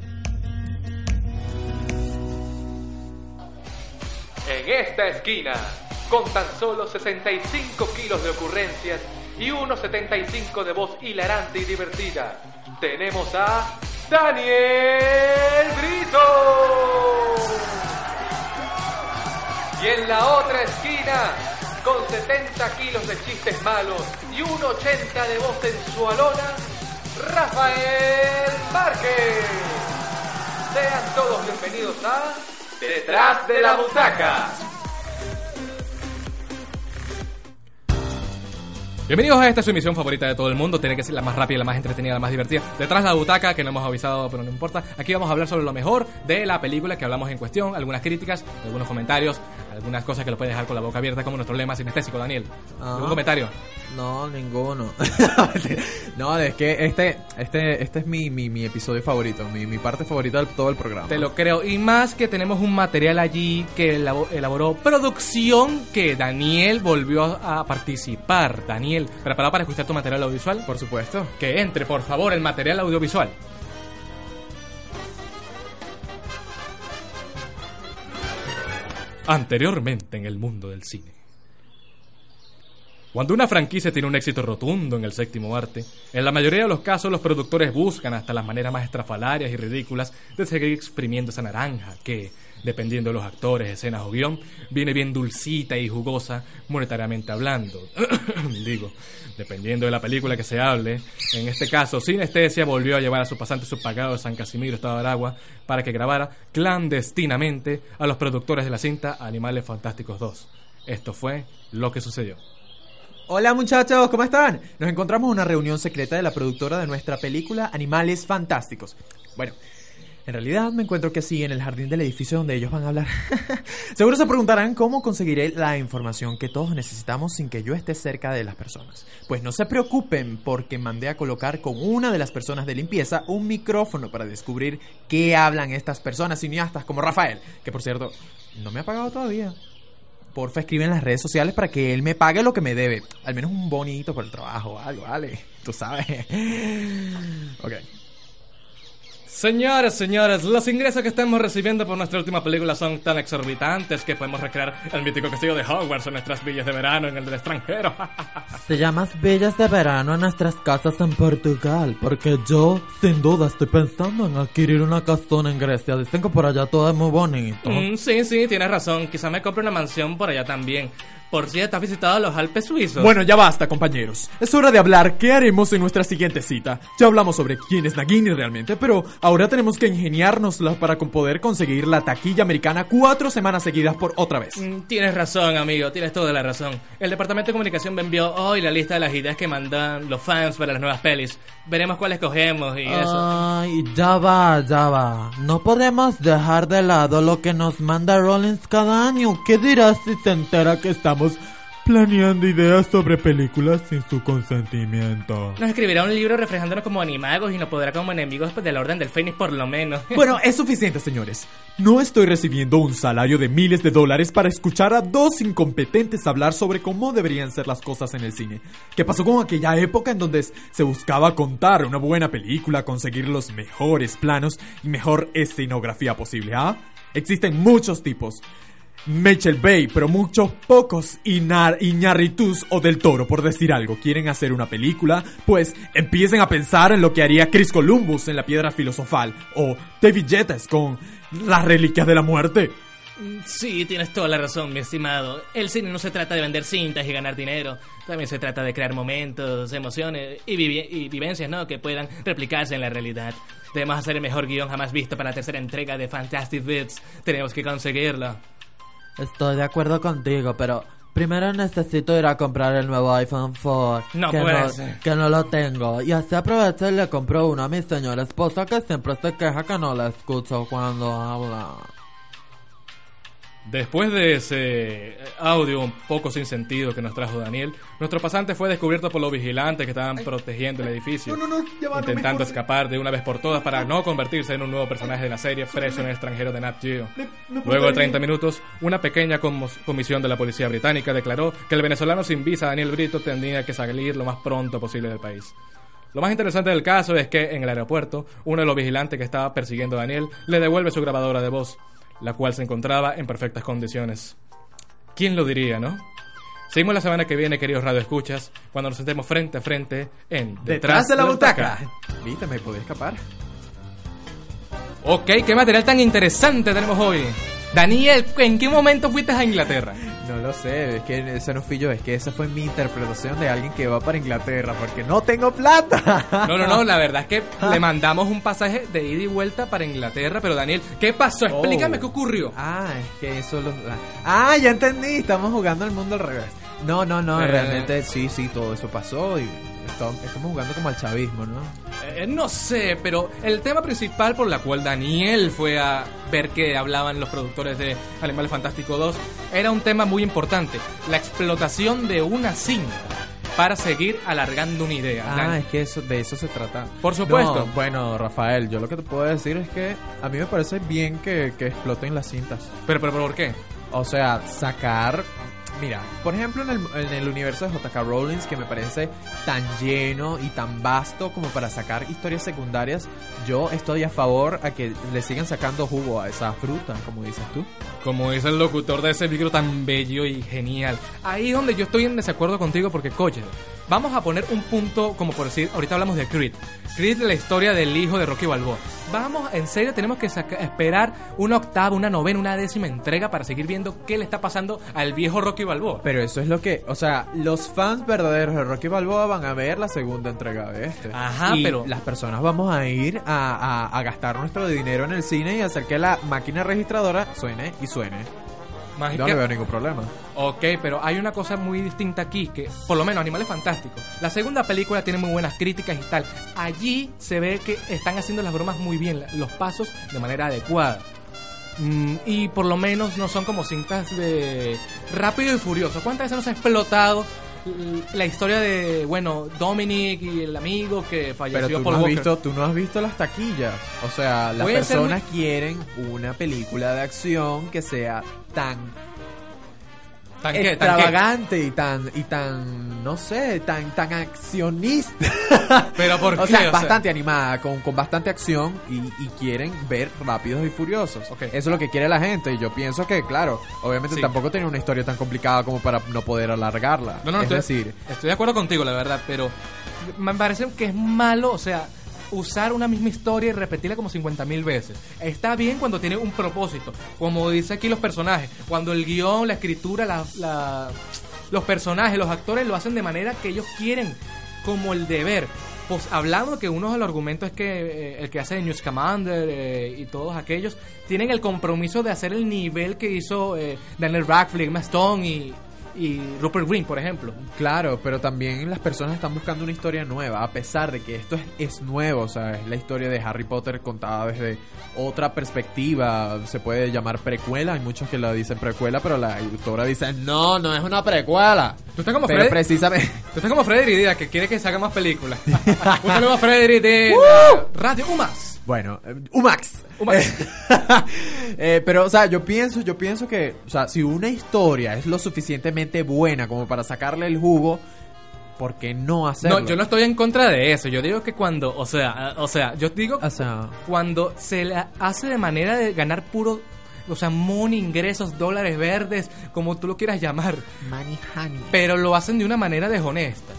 En esta esquina, con tan solo 65 kilos de ocurrencias y unos 75 de voz hilarante y divertida, tenemos a Daniel Brito. Y en la otra esquina, con 70 kilos de chistes malos y un 80 de voz sensualona, Rafael Márquez. Sean todos bienvenidos a Detrás de la Butaca. Bienvenidos a esta su emisión favorita de todo el mundo. Tiene que ser la más rápida, la más entretenida, la más divertida. Detrás de la butaca, que no hemos avisado, pero no importa. Aquí vamos a hablar sobre lo mejor de la película que hablamos en cuestión, algunas críticas, algunos comentarios, algunas cosas que lo puedes dejar con la boca abierta, como nuestro lema sinestésico, Daniel. ¿Algún comentario? No, ninguno. no, es que este, este, este es mi, mi, mi episodio favorito, mi, mi parte favorita de todo el programa. Te lo creo. Y más que tenemos un material allí que elabo- elaboró producción que Daniel volvió a a participar. Daniel, ¿preparado para escuchar tu material audiovisual? Por supuesto. Que entre, por favor, el material audiovisual. Anteriormente en el mundo del cine. Cuando una franquicia tiene un éxito rotundo en el séptimo arte, en la mayoría de los casos los productores buscan hasta las maneras más estrafalarias y ridículas de seguir exprimiendo esa naranja que, dependiendo de los actores, escenas o guion, viene bien dulcita y jugosa monetariamente hablando. Digo, dependiendo de la película que se hable. En este caso, Sinestesia volvió a llevar a su pasante subpagado de San Casimiro, Estado de Aragua, para que grabara clandestinamente a los productores de la cinta Animales Fantásticos 2. Esto fue lo que sucedió. Hola muchachos, ¿cómo están? Nos encontramos en una reunión secreta de la productora de nuestra película Animales Fantásticos. Bueno, en realidad me encuentro que sí en el jardín del edificio donde ellos van a hablar. Seguro se preguntarán cómo conseguiré la información que todos necesitamos sin que yo esté cerca de las personas. Pues no se preocupen porque mandé a colocar con una de las personas de limpieza un micrófono para descubrir qué hablan estas personas cineastas como Rafael, que por cierto no me ha pagado todavía. Porfa, escribe en las redes sociales para que él me pague lo que me debe. Al menos un bonito por el trabajo, algo, vale. Tú sabes. ok. Señores, señores, los ingresos que estamos recibiendo por nuestra última película son tan exorbitantes que podemos recrear el mítico castillo de Hogwarts en nuestras villas de verano en el del extranjero. Se llama Villas de Verano en nuestras casas en Portugal, porque yo, sin duda, estoy pensando en adquirir una casona en Grecia. Dicen que por allá todo es muy bonito. Mm, sí, sí, tienes razón. Quizá me compre una mansión por allá también. Por cierto, ¿has visitado los Alpes suizos? Bueno, ya basta, compañeros. Es hora de hablar qué haremos en nuestra siguiente cita. Ya hablamos sobre quién es Nagini realmente, pero ahora tenemos que ingeniárnosla para con- poder conseguir la taquilla americana cuatro semanas seguidas por otra vez. Mm, Tienes razón, amigo, tienes toda la razón. El departamento de comunicación me envió hoy la lista de las ideas que mandan los fans para las nuevas pelis. Veremos cuál escogemos y eso. Ay, ya va, ya va. No podemos dejar de lado lo que nos manda Rollins cada año. ¿Qué dirás si se entera que estamos planeando ideas sobre películas sin su consentimiento? Nos escribirá un libro reflejándonos como animagos y nos podrá como enemigos pues, del orden del Fénix por lo menos. Bueno, es suficiente, señores. No estoy recibiendo un salario de miles de dólares para escuchar a dos incompetentes hablar sobre cómo deberían ser las cosas en el cine. ¿Qué pasó con aquella época en donde se buscaba contar una buena película, conseguir los mejores planos y mejor escenografía posible, ah? Existen muchos tipos. Mitchell Bay, pero muchos pocos Inar, Iñárritus o Del Toro, por decir algo, quieren hacer una película, pues empiecen a pensar en lo que haría Chris Columbus en La Piedra Filosofal o David con Las Reliquias de la Muerte. Sí, tienes toda la razón, mi estimado. El cine no se trata de vender cintas y ganar dinero. También se trata de crear momentos, emociones y vivencias, ¿no? Que puedan replicarse en la realidad. Debemos hacer el mejor guion jamás visto para la tercera entrega de Fantastic Beasts. Tenemos que conseguirlo. Estoy de acuerdo contigo, pero primero necesito ir a comprar el nuevo iPhone 4. No que puede no, ser. que no lo tengo. Y así aprovecho y le compro uno a mi señora esposa que siempre se queja que no la escucho cuando habla. Después de ese audio un poco sin sentido que nos trajo Daniel, nuestro pasante fue descubierto por los vigilantes que estaban protegiendo el edificio, No, no, no, va, intentando escapar de una vez por todas para no. convertirse en un nuevo personaje de la serie preso en el extranjero de Nat Geo. Luego de portaré 30 minutos, una pequeña comisión de la policía británica declaró que el venezolano sin visa Daniel Brito tendría que salir lo más pronto posible del país. Lo más interesante del caso es que en el aeropuerto, uno de los vigilantes que estaba persiguiendo a Daniel le devuelve su grabadora de voz, la cual se encontraba en perfectas condiciones. ¿Quién lo diría, no? Seguimos la semana que viene, queridos radioescuchas, cuando nos sentemos frente a frente en Detrás de la butaca. Viste, me podía escapar. Ok, ¿qué material tan interesante tenemos hoy? Daniel, ¿en qué momento fuiste a Inglaterra? No lo sé, es que ese no fui yo, es que esa fue mi interpretación de alguien que va para Inglaterra, porque no tengo plata. No, no, no, la verdad es que le mandamos un pasaje de ida y vuelta para Inglaterra, pero Daniel, ¿qué pasó? Explícame Oh. qué ocurrió. Ah, es que eso lo... Ah, ya entendí, estamos jugando al mundo al revés. No, no, no, Eh. realmente sí, sí, todo eso pasó y estamos, estamos jugando como al chavismo, ¿no? Eh, no sé, pero el tema principal por la cual Daniel fue a ver que hablaban los productores de Animales Fantástico 2 era un tema muy importante, la explotación de una cinta para seguir alargando una idea. Ah, Dan- es que eso, de eso se trata. Por supuesto. No, bueno, Rafael, yo lo que te puedo decir es que a mí me parece bien que, que exploten las cintas. pero, pero, pero, ¿por qué? O sea, sacar. Mira, por ejemplo, en el, en el universo de JK Rowling, que me parece tan lleno y tan vasto como para sacar historias secundarias, yo estoy a favor a que le sigan sacando jugo a esa fruta, como dices tú. Como es el locutor de ese micro tan bello y genial. Ahí es donde yo estoy en desacuerdo contigo porque, coche, vamos a poner un punto, como por decir, ahorita hablamos de Creed. Creed, la historia del hijo de Rocky Balboa. Vamos, en serio, tenemos que esperar una octava, una novena, una décima entrega para seguir viendo qué le está pasando al viejo Rocky Balboa. Pero eso es lo que, o sea, los fans verdaderos de Rocky Balboa van a ver la segunda entrega de este. Ajá, Y pero- las personas vamos a ir a, a- a gastar nuestro dinero en el cine y hacer que la máquina registradora suene y suene. Más No que- veo ningún problema. Ok, pero hay una cosa muy distinta aquí, que por lo menos Animales Fantásticos. La segunda película tiene muy buenas críticas y tal. Allí se ve que están haciendo las bromas muy bien, los pasos de manera adecuada. Mm, y por lo menos no son como cintas de Rápido y Furioso. ¿Cuántas veces nos ha explotado la historia de, bueno, Dominic y el amigo que falleció Pero tú por no, has visto, tú no has visto las taquillas. O sea, las personas quieren una película de acción que sea tan ¿Tan qué? ¿Tan qué? extravagante y tan y tan no sé, tan tan accionista. Pero ¿por o qué? sea, O sea- bastante animada, con, con bastante acción y, y quieren ver rápidos y furiosos. Eso es lo que quiere la gente. Y yo pienso que, claro, obviamente Sí. tampoco tiene una historia tan complicada como para no poder alargarla. No, no, es estoy, decir, estoy de acuerdo contigo, la verdad, pero me parece que es malo, o sea, usar una misma historia y repetirla como 50 mil veces. Está bien cuando tiene un propósito, como dice aquí los personajes, cuando el guion, la escritura, la, la- los personajes, los actores lo hacen de manera que ellos quieren, como el deber. Pues hablando que uno de los argumentos es que eh, el que hace News Commander eh, y todos aquellos tienen el compromiso de hacer el nivel que hizo eh, Daniel Radcliffe, Emma Stone y, y Rupert Green, por ejemplo. Claro, pero también las personas están buscando una historia nueva, a pesar de que esto es, es nuevo, o sea, es la historia de Harry Potter contada desde otra perspectiva, se puede llamar precuela, hay muchos que la dicen precuela, pero la autora dice, no, no es una precuela. Tú estás como pero Freddy- precisamente... Tú estás como Frederick Díaz, que quiere que se haga más películas. Un saludo a Frederick de Radio Umas. Bueno, eh, Umax. Eh, pero, o sea, yo pienso, yo pienso que, o sea, si una historia es lo suficientemente buena como para sacarle el jugo, ¿por qué no hacerlo? No, yo no estoy en contra de eso. Yo digo que cuando, o sea, o sea, yo digo O sea, cuando se le hace de manera de ganar puro, o sea, money, ingresos, dólares verdes, como tú lo quieras llamar, money honey. pero lo hacen de una manera deshonesta.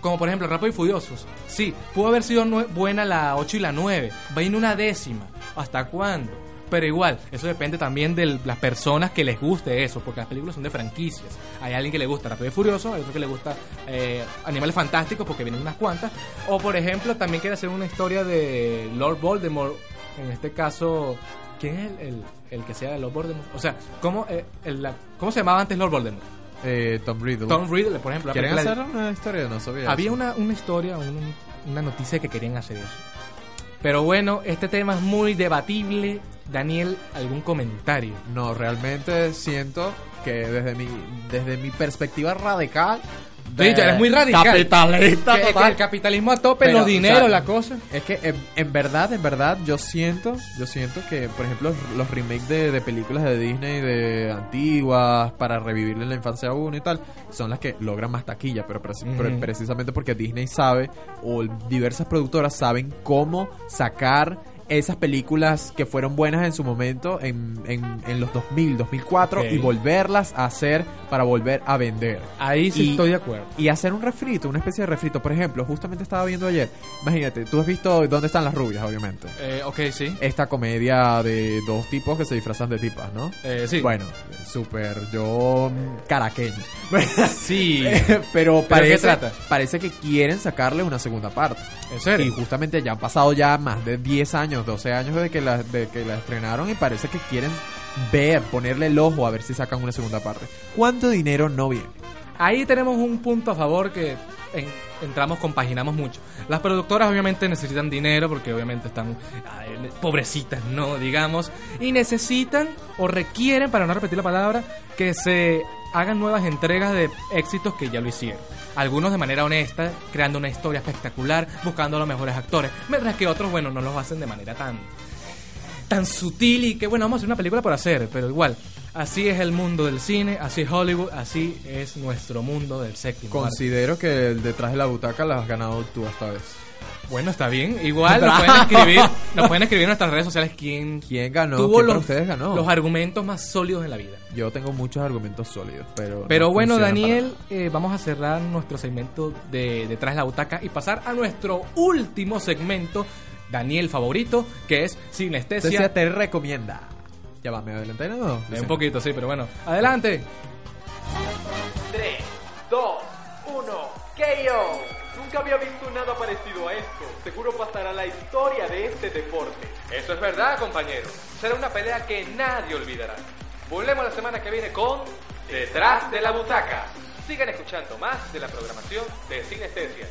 Como por ejemplo, Rápido y Furiosos. Sí, pudo haber sido buena la 8 y la 9. Va en una décima. ¿Hasta cuándo? Pero igual, eso depende también de las personas que les guste eso, porque las películas son de franquicias. Hay alguien que le gusta Rápido y Furioso, hay otro que le gusta eh, Animales Fantásticos, porque vienen unas cuantas. O, por ejemplo, también quiere hacer una historia de Lord Voldemort. En este caso, ¿quién es el, el, el que sea de Lord Voldemort? O sea, ¿cómo, eh, el- la- ¿cómo se llamaba antes Lord Voldemort? Eh, Tom Riddle. Tom Riddle, por ejemplo. ¿Quieren hacer una historia? No sabía. Había una, una historia, un- una noticia que querían hacer eso. Pero bueno, este tema es muy debatible. Daniel, ¿algún comentario? No, realmente siento que desde mi, desde mi perspectiva radical. Eres muy radical. Capitalista Que- que total. el capitalismo a tope, Pero, los dineros, o sea, la cosa. Es que en, en verdad, en verdad, yo siento, yo siento que, por ejemplo, los remakes de, de películas de Disney de antiguas para revivirle la infancia a uno y tal, son las que logran más taquilla, pero pre- precisamente porque Disney sabe o diversas productoras saben cómo sacar esas películas que fueron buenas en su momento en, en, en los 2000, 2004 Ok. y volverlas a hacer para volver a vender. Ahí sí Y- estoy de acuerdo. Y hacer un refrito, una especie de refrito. Por ejemplo, justamente estaba viendo ayer, imagínate, tú has visto ¿Dónde están las rubias? Obviamente. Eh, ok, sí. Esta comedia de dos tipos que se disfrazan de tipas, ¿no? Eh, sí. Bueno, súper yo mm, caraqueño. Sí. Pero parece, trata? parece que quieren sacarle una segunda parte. ¿En serio? Y justamente ya han pasado ya más de 10 años, 12 años de que la, de que la estrenaron y parece que quieren ver, ponerle el ojo a ver si sacan una segunda parte. ¿Cuánto dinero no viene? Ahí tenemos un punto a favor que en- entramos, compaginamos mucho. Las productoras obviamente necesitan dinero porque obviamente están pobrecitas, ¿no? Digamos. Y necesitan o requieren, para no repetir la palabra, que se hagan nuevas entregas de éxitos que ya lo hicieron. Algunos de manera honesta, creando una historia espectacular, buscando a los mejores actores. Mientras que otros, bueno, no los hacen de manera tan tan sutil y que bueno, vamos a hacer una película por hacer, pero igual, así es el mundo del cine, así es Hollywood, así es nuestro mundo del séptimo. Considero que el detrás de la butaca la has ganado tú esta vez. Bueno, está bien. Igual nos pueden escribir, nos pueden escribir en nuestras redes sociales quién, ¿Quién ganó? tuvo ¿Quién los, ustedes ganó? los argumentos más sólidos en la vida. Yo tengo muchos argumentos sólidos, pero. Pero no bueno, Daniel, eh, vamos a cerrar nuestro segmento de Detrás de la Butaca y pasar a nuestro último segmento, Daniel favorito, que es Sinestesia. te recomienda. Ya va, me adelanté, ¿no? Eh, un poquito, sí, pero bueno. Adelante. 3, 2, 1, KO. Nunca había visto nada parecido a esto. Seguro pasará la historia de este deporte. Eso es verdad, compañero. Será una pelea que nadie olvidará. Volvemos la semana que viene con Detrás de la Butaca. Sigan escuchando más de la programación de Sinestesia.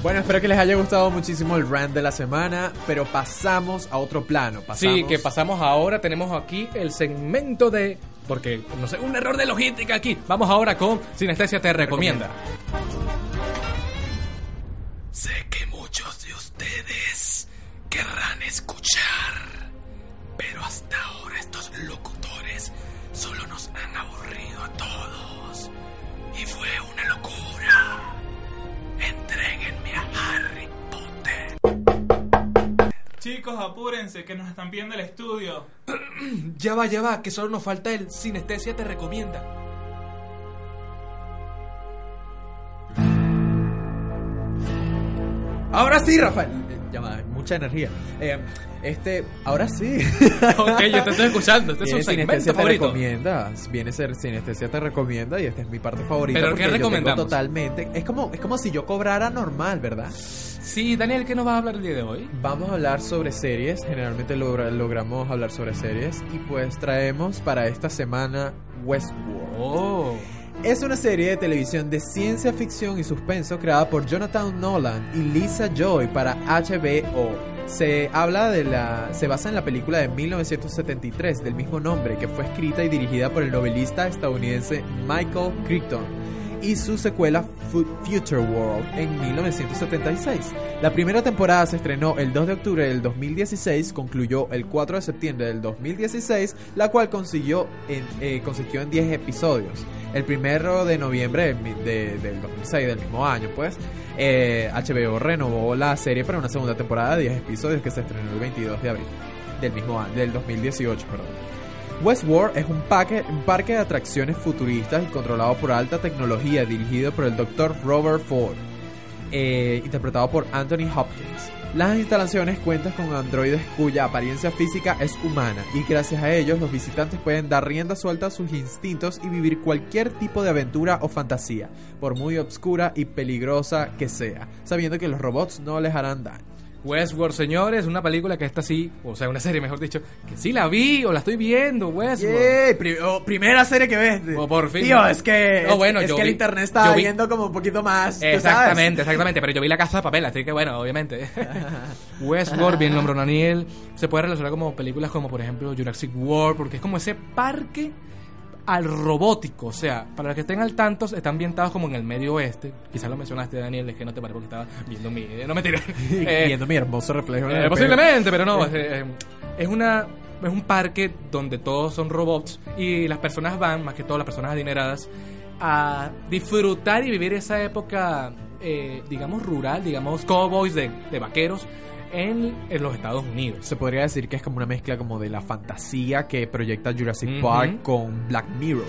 Bueno, espero que les haya gustado muchísimo el rant de la semana, pero pasamos a otro plano. Pasamos... Sí, que pasamos ahora. Tenemos aquí el segmento de. Porque, no sé, un error de logística aquí. Vamos ahora con Sinestesia te recomienda. Sé que muchos de ustedes querrán escuchar, pero hasta ahora estos locutores solo nos han aburrido a todos. Y fue una locura. Chicos, apúrense, que nos están pidiendo el estudio. Ya va, ya va, que solo nos falta el Sinestesia te recomienda. Ahora sí, Rafael. Eh, Ya va, mucha energía. Eh, este, ahora sí. ok, yo te estoy escuchando. Este es un segmento Sinestesia te favorito. recomienda. Viene ser Sinestesia te recomienda y esta es mi parte favorita. ¿Pero qué recomendamos? totalmente. Es como, es como si yo cobrara normal, ¿verdad? Sí, Daniel, ¿qué nos vas a hablar el día de hoy? Vamos a hablar sobre series. Generalmente logra- logramos hablar sobre series. Y pues traemos para esta semana Westworld. Oh. Es una serie de televisión de ciencia ficción y suspenso creada por Jonathan Nolan y Lisa Joy para HBO. Se habla de la se basa en la película de 1973 del mismo nombre que fue escrita y dirigida por el novelista estadounidense Michael Crichton y su secuela Fu- Future World en 1976. La primera temporada se estrenó el 2 de octubre del 2016, concluyó el 4 de septiembre del 2016, la cual consiguió en, eh, consistió en 10 episodios. El primero de noviembre del, de- del 2006, del mismo año, pues, eh, HBO renovó la serie para una segunda temporada de 10 episodios que se estrenó el 22 de abril del mismo año, del 2018, perdón. Westworld es un, parque, un parque de atracciones futuristas controlado por alta tecnología, dirigido por el Dr. Robert Ford, eh, interpretado por Anthony Hopkins. Las instalaciones cuentan con androides cuya apariencia física es humana y gracias a ellos los visitantes pueden dar rienda suelta a sus instintos y vivir cualquier tipo de aventura o fantasía, por muy obscura y peligrosa que sea, sabiendo que los robots no les harán daño. Westworld, señores, una película que esta sí, o sea, una serie, mejor dicho, que sí la vi o la estoy viendo, Westworld. Pri- oh, primera serie que ves. O por fin. Tío, es que, No, es, bueno, es yo que el internet está vi- viendo como un poquito más. Exactamente, exactamente. Pero yo vi la casa de papel, así que bueno, obviamente. Westworld, bien nombró Daniel, se puede relacionar como películas como por ejemplo Jurassic World, porque es como ese parque al robótico. O sea, para los que estén al tanto, están ambientados como en el medio oeste. Quizás lo mencionaste, Daniel, es que no te parece porque estaba viendo mi. No me tiré. Viendo mi hermoso reflejo. Eh, posiblemente, pero no. Es, eh, es una es un parque donde todos son robots y las personas van, más que todo las personas adineradas, a disfrutar y vivir esa época, eh, digamos, rural, digamos, cowboys de, de vaqueros en, en los Estados Unidos. Se podría decir que es como una mezcla como de la fantasía que proyecta Jurassic. Park con Black Mirror.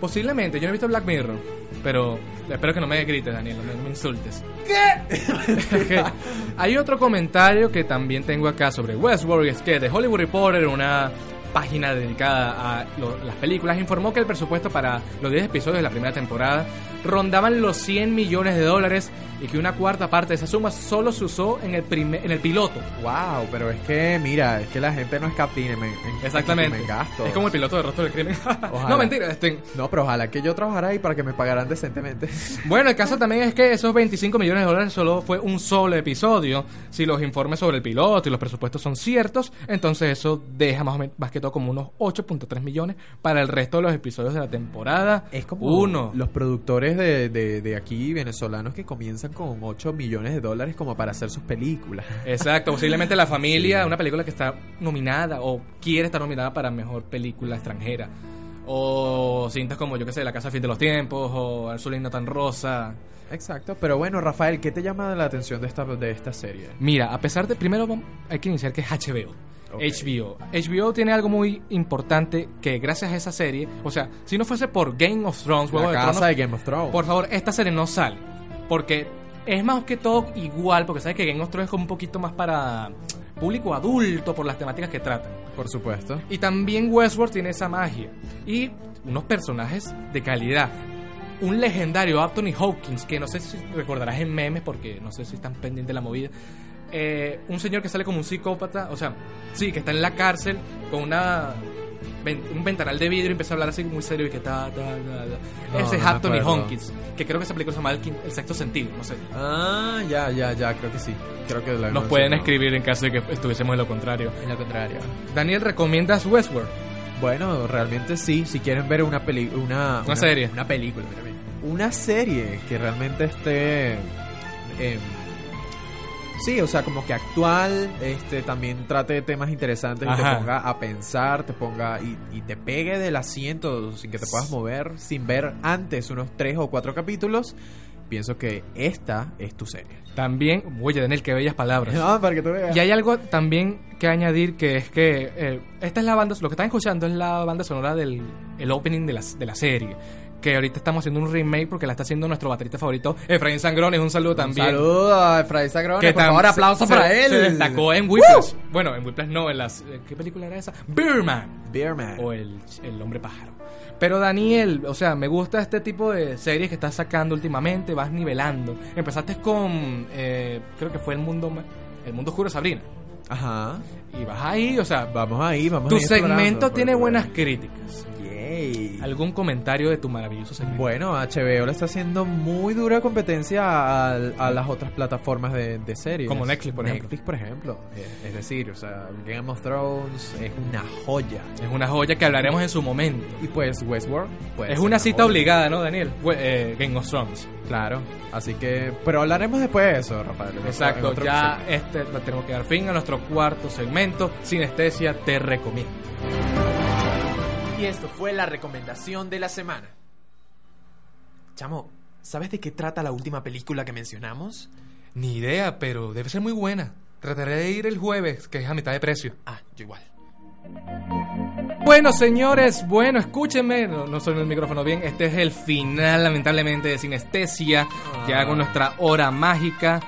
Posiblemente, yo no he visto Black Mirror, pero espero que no me grites, Daniel, no me, insultes. ¿Qué? Hay otro comentario que también tengo acá sobre Westworld, es que The Hollywood Reporter, una página dedicada a lo- las películas, informó que el presupuesto para los 10 episodios de la primera temporada rondaban los 100 millones de dólares y que una cuarta parte de esa suma solo se usó en el, primer, en el piloto. Wow, pero es que, mira, es que la gente no escatina en, en- Exactamente. en gastos. Es como el piloto de Rostro del Crimen. No, mentira. Este, No, pero ojalá que yo trabajara ahí para que me pagaran decentemente. Bueno, el caso también es que esos 25 millones de dólares solo fue un solo episodio. Si los informes sobre el piloto y los presupuestos son ciertos, entonces eso deja más, o men- más que todo como unos 8.3 millones para el resto de los episodios de la temporada. Es como uno. los productores de, de, de aquí venezolanos que comienzan con 8 millones de dólares como para hacer sus películas. Exacto, posiblemente La Familia, una película que está nominada o quiere estar nominada para mejor película extranjera. O cintas como, yo qué sé, La Casa Fin de los Tiempos o y no tan rosa. Exacto, pero bueno, Rafael, ¿qué te llama la atención de esta, de esta serie? Mira, a pesar de. Primero hay que iniciar que es HBO. HBO. HBO tiene algo muy importante que gracias a esa serie, o sea, si no fuese por Game of Thrones, Juego La de casa Tronos, de Game of Thrones. por favor, esta serie no sale. Porque es más que todo igual, porque sabes que Game of Thrones es como un poquito más para público adulto por las temáticas que tratan. Por supuesto. Y también Westworld tiene esa magia. Y unos personajes de calidad. Un legendario Anthony Hawkins, que no sé si recordarás en memes, porque no sé si están pendientes de la movida. Eh, un señor que sale como un psicópata, o sea, sí, que está en la cárcel con una un ventanal de vidrio y empieza a hablar así muy serio y que ta, ta, ta, ta. No, Ese es no Anthony. Hawkins, que creo que esa película se llama El, El Sexto Sentido, no sé. Ah, ya, ya, ya, creo que sí. Creo que la Nos pueden escribir en caso de que estuviésemos en lo contrario. En lo contrario. Daniel, ¿recomiendas Westworld? Bueno, realmente sí. Si quieren ver una peli una, Una serie. Una película, mira, mira. Una serie que realmente esté. Sí, o sea, como que actual, este también trate temas interesantes y Ajá. te ponga a pensar, te ponga y, y te pegue del asiento sin que te puedas mover, sin ver antes unos tres o cuatro capítulos. Pienso que esta es tu serie. También, oye, Daniel, qué bellas palabras. No, para que tú veas. Y hay algo también que añadir que es que eh, esta es la banda, lo que están escuchando es la banda sonora del el opening de la, de la serie. Que ahorita estamos haciendo un remake porque la está haciendo nuestro baterista favorito, Efraín Sangrones. Un saludo también. Un saludo a Efraín Sagrón. Que Por favor, se- aplauso se- para él. Se destacó en Whiplash. Bueno, en Whiplash no, en las. eh, ¿Qué película era esa? Beerman. Beerman. O el, el hombre pájaro. Pero Daniel, o sea, me gusta este tipo de series que estás sacando últimamente, vas nivelando. Empezaste con, eh, creo que fue el mundo, el mundo oscuro de Sabrina. Ajá. Y vas ahí, o sea, Vamos ahí, vamos tu ahí segmento pues, tiene pues. buenas críticas. ¿Algún comentario de tu maravilloso segmento? Bueno, HBO le está haciendo muy dura competencia a, a las otras plataformas de, de series. Como Netflix, por ejemplo. Netflix, por ejemplo. Es, es decir, o sea, Game of Thrones es una joya. Es una joya que hablaremos en su momento. Y pues Westworld. pues, es una cita joya. obligada, ¿no, Daniel? Eh, Game of Thrones. Claro. Así que. Pero hablaremos después de eso, Rafael. Exacto, ya este tenemos que dar fin a nuestro cuarto segmento. Sinestesia te recomiendo. Y esto fue la recomendación de la semana. Chamo, ¿sabes de qué trata la última película que mencionamos? Ni idea, pero debe ser muy buena. Trataré de ir el jueves, que es a mitad de precio. Ah, yo igual. Bueno, señores, bueno, escúchenme. No, no suena el micrófono bien. Este es el final, lamentablemente, de Sinestesia. Ya con nuestra hora mágica.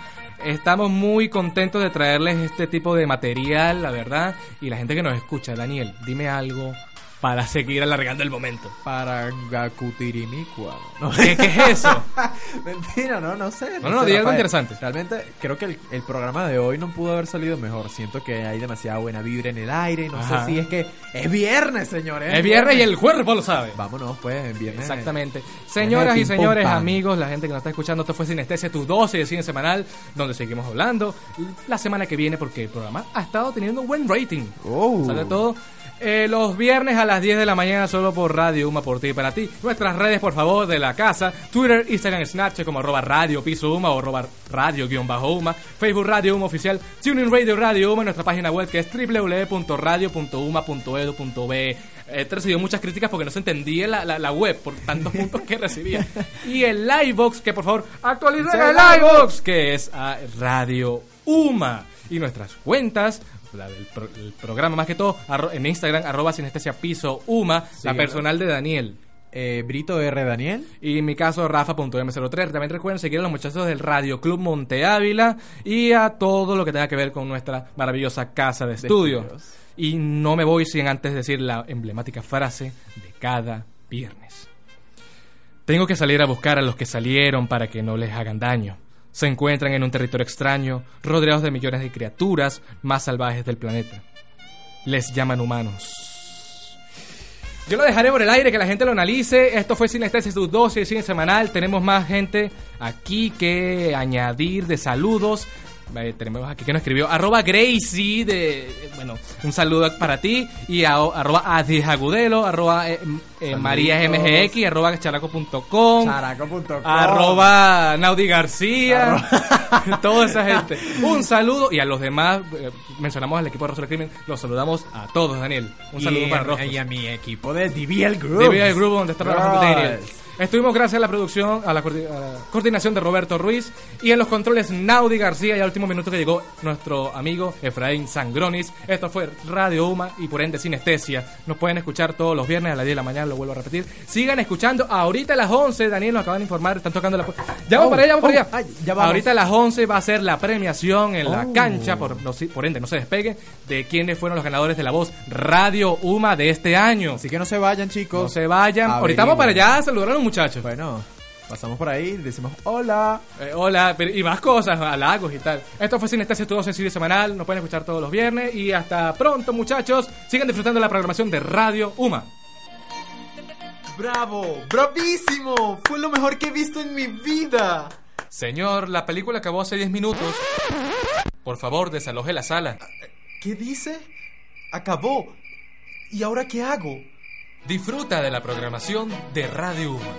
Estamos muy contentos de traerles este tipo de material, la verdad. Y la gente que nos escucha, Daniel, dime algo para seguir alargando el momento. Para Gakutirimikua. No. ¿Qué, qué es eso? Mentira, no, no sé. No, no, sé, di algo interesante. Realmente creo que el, el programa de hoy no pudo haber salido mejor. Siento que hay demasiada buena vibra en el aire. No Ajá. sé si es que es viernes, señores. Es viernes y el cuerpo lo sabe. Vámonos, pues, viernes. Exactamente. Señoras y señores, amigos, la gente que nos está escuchando, esto fue Sinestesia, tu 12 de cine semanal, donde seguimos hablando la semana que viene, porque el programa ha estado teniendo un buen rating. Oh. Sobre todo eh, los viernes a las 10 de la mañana, solo por Radio Uma, por ti y para ti. Nuestras redes, por favor, de la casa: Twitter, Instagram, Snapchat, como arroba radio piso Uma o arroba radio guion bajo Uma, Facebook Radio Uma Oficial, TuneIn Radio Radio Uma, nuestra página web que es www.radio.uma.edu.be. Eh, te recibió muchas críticas porque no se entendía la, la, la web por tantos puntos que recibía. Y el Livebox, que por favor actualicen el Livebox. Livebox, que es a Radio Uma. Y nuestras cuentas, la del pro- el programa más que todo, arro- en Instagram, arroba sinestesia piso Uma, la personal de Daniel. Eh, Brito R. Daniel. Y en mi caso, Rafa.m03. También recuerden seguir a los muchachos del Radio Club Monte Ávila y a todo lo que tenga que ver con nuestra maravillosa casa de estudio. estudios. Y no me voy sin antes decir la emblemática frase de cada viernes. Tengo que salir a buscar a los que salieron para que no les hagan daño. Se encuentran en un territorio extraño, rodeados de millones de criaturas más salvajes del planeta. Les llaman humanos. Yo lo dejaré por el aire, que la gente lo analice. Esto fue Sinestesia, su dosis cine semanal. Tenemos más gente aquí que añadir de saludos. Eh, tenemos aquí que nos escribió arroba Gracie de eh, bueno un saludo para ti y a, arroba Adijagudelo eh, arroba characo.com Characo.com. arroba Naudi García toda esa gente un saludo y a los demás eh, mencionamos al equipo de Rostro del Crimen los saludamos a todos Daniel un saludo para Rostros y a mi equipo de DBL Group. de el grupo donde está trabajando. Daniel. Estuvimos gracias a la producción, a la, coordi- a la coordinación de Roberto Ruiz y en los controles Naudi García y al último minuto que llegó nuestro amigo Efraín Sangronis. Esto fue Radio Uma y por ende Sinestesia. Nos pueden escuchar todos los viernes a las 10 de la mañana, lo vuelvo a repetir. Sigan escuchando ahorita a las 11, Daniel nos acaban de informar, están tocando la... pu- Ya vamos Oh, para allá, vamos oh, para allá. ay, ya vamos. Ahorita a las 11 va a ser la premiación en la Oh. cancha, por, por ende no se despegue, de quiénes fueron los ganadores de la voz Radio Uma de este año. Así que no se vayan, chicos. No se vayan. Ahorita vamos para allá a saludar a los muchachos. Bueno, pasamos por ahí, decimos hola. Eh, hola, pero- y más cosas, halagos y tal. Esto fue Sinestesia, tu dosis de semanal. Nos pueden escuchar todos los viernes. Y hasta pronto, muchachos. Sigan disfrutando de la programación de Radio Uma. ¡Bravo! ¡Bravísimo! Fue lo mejor que he visto en mi vida. Señor, la película acabó hace 10 minutos. Por favor, desaloje la sala. ¿Qué dice? Acabó. ¿Y ahora qué hago? Disfruta de la programación de Radio Uma.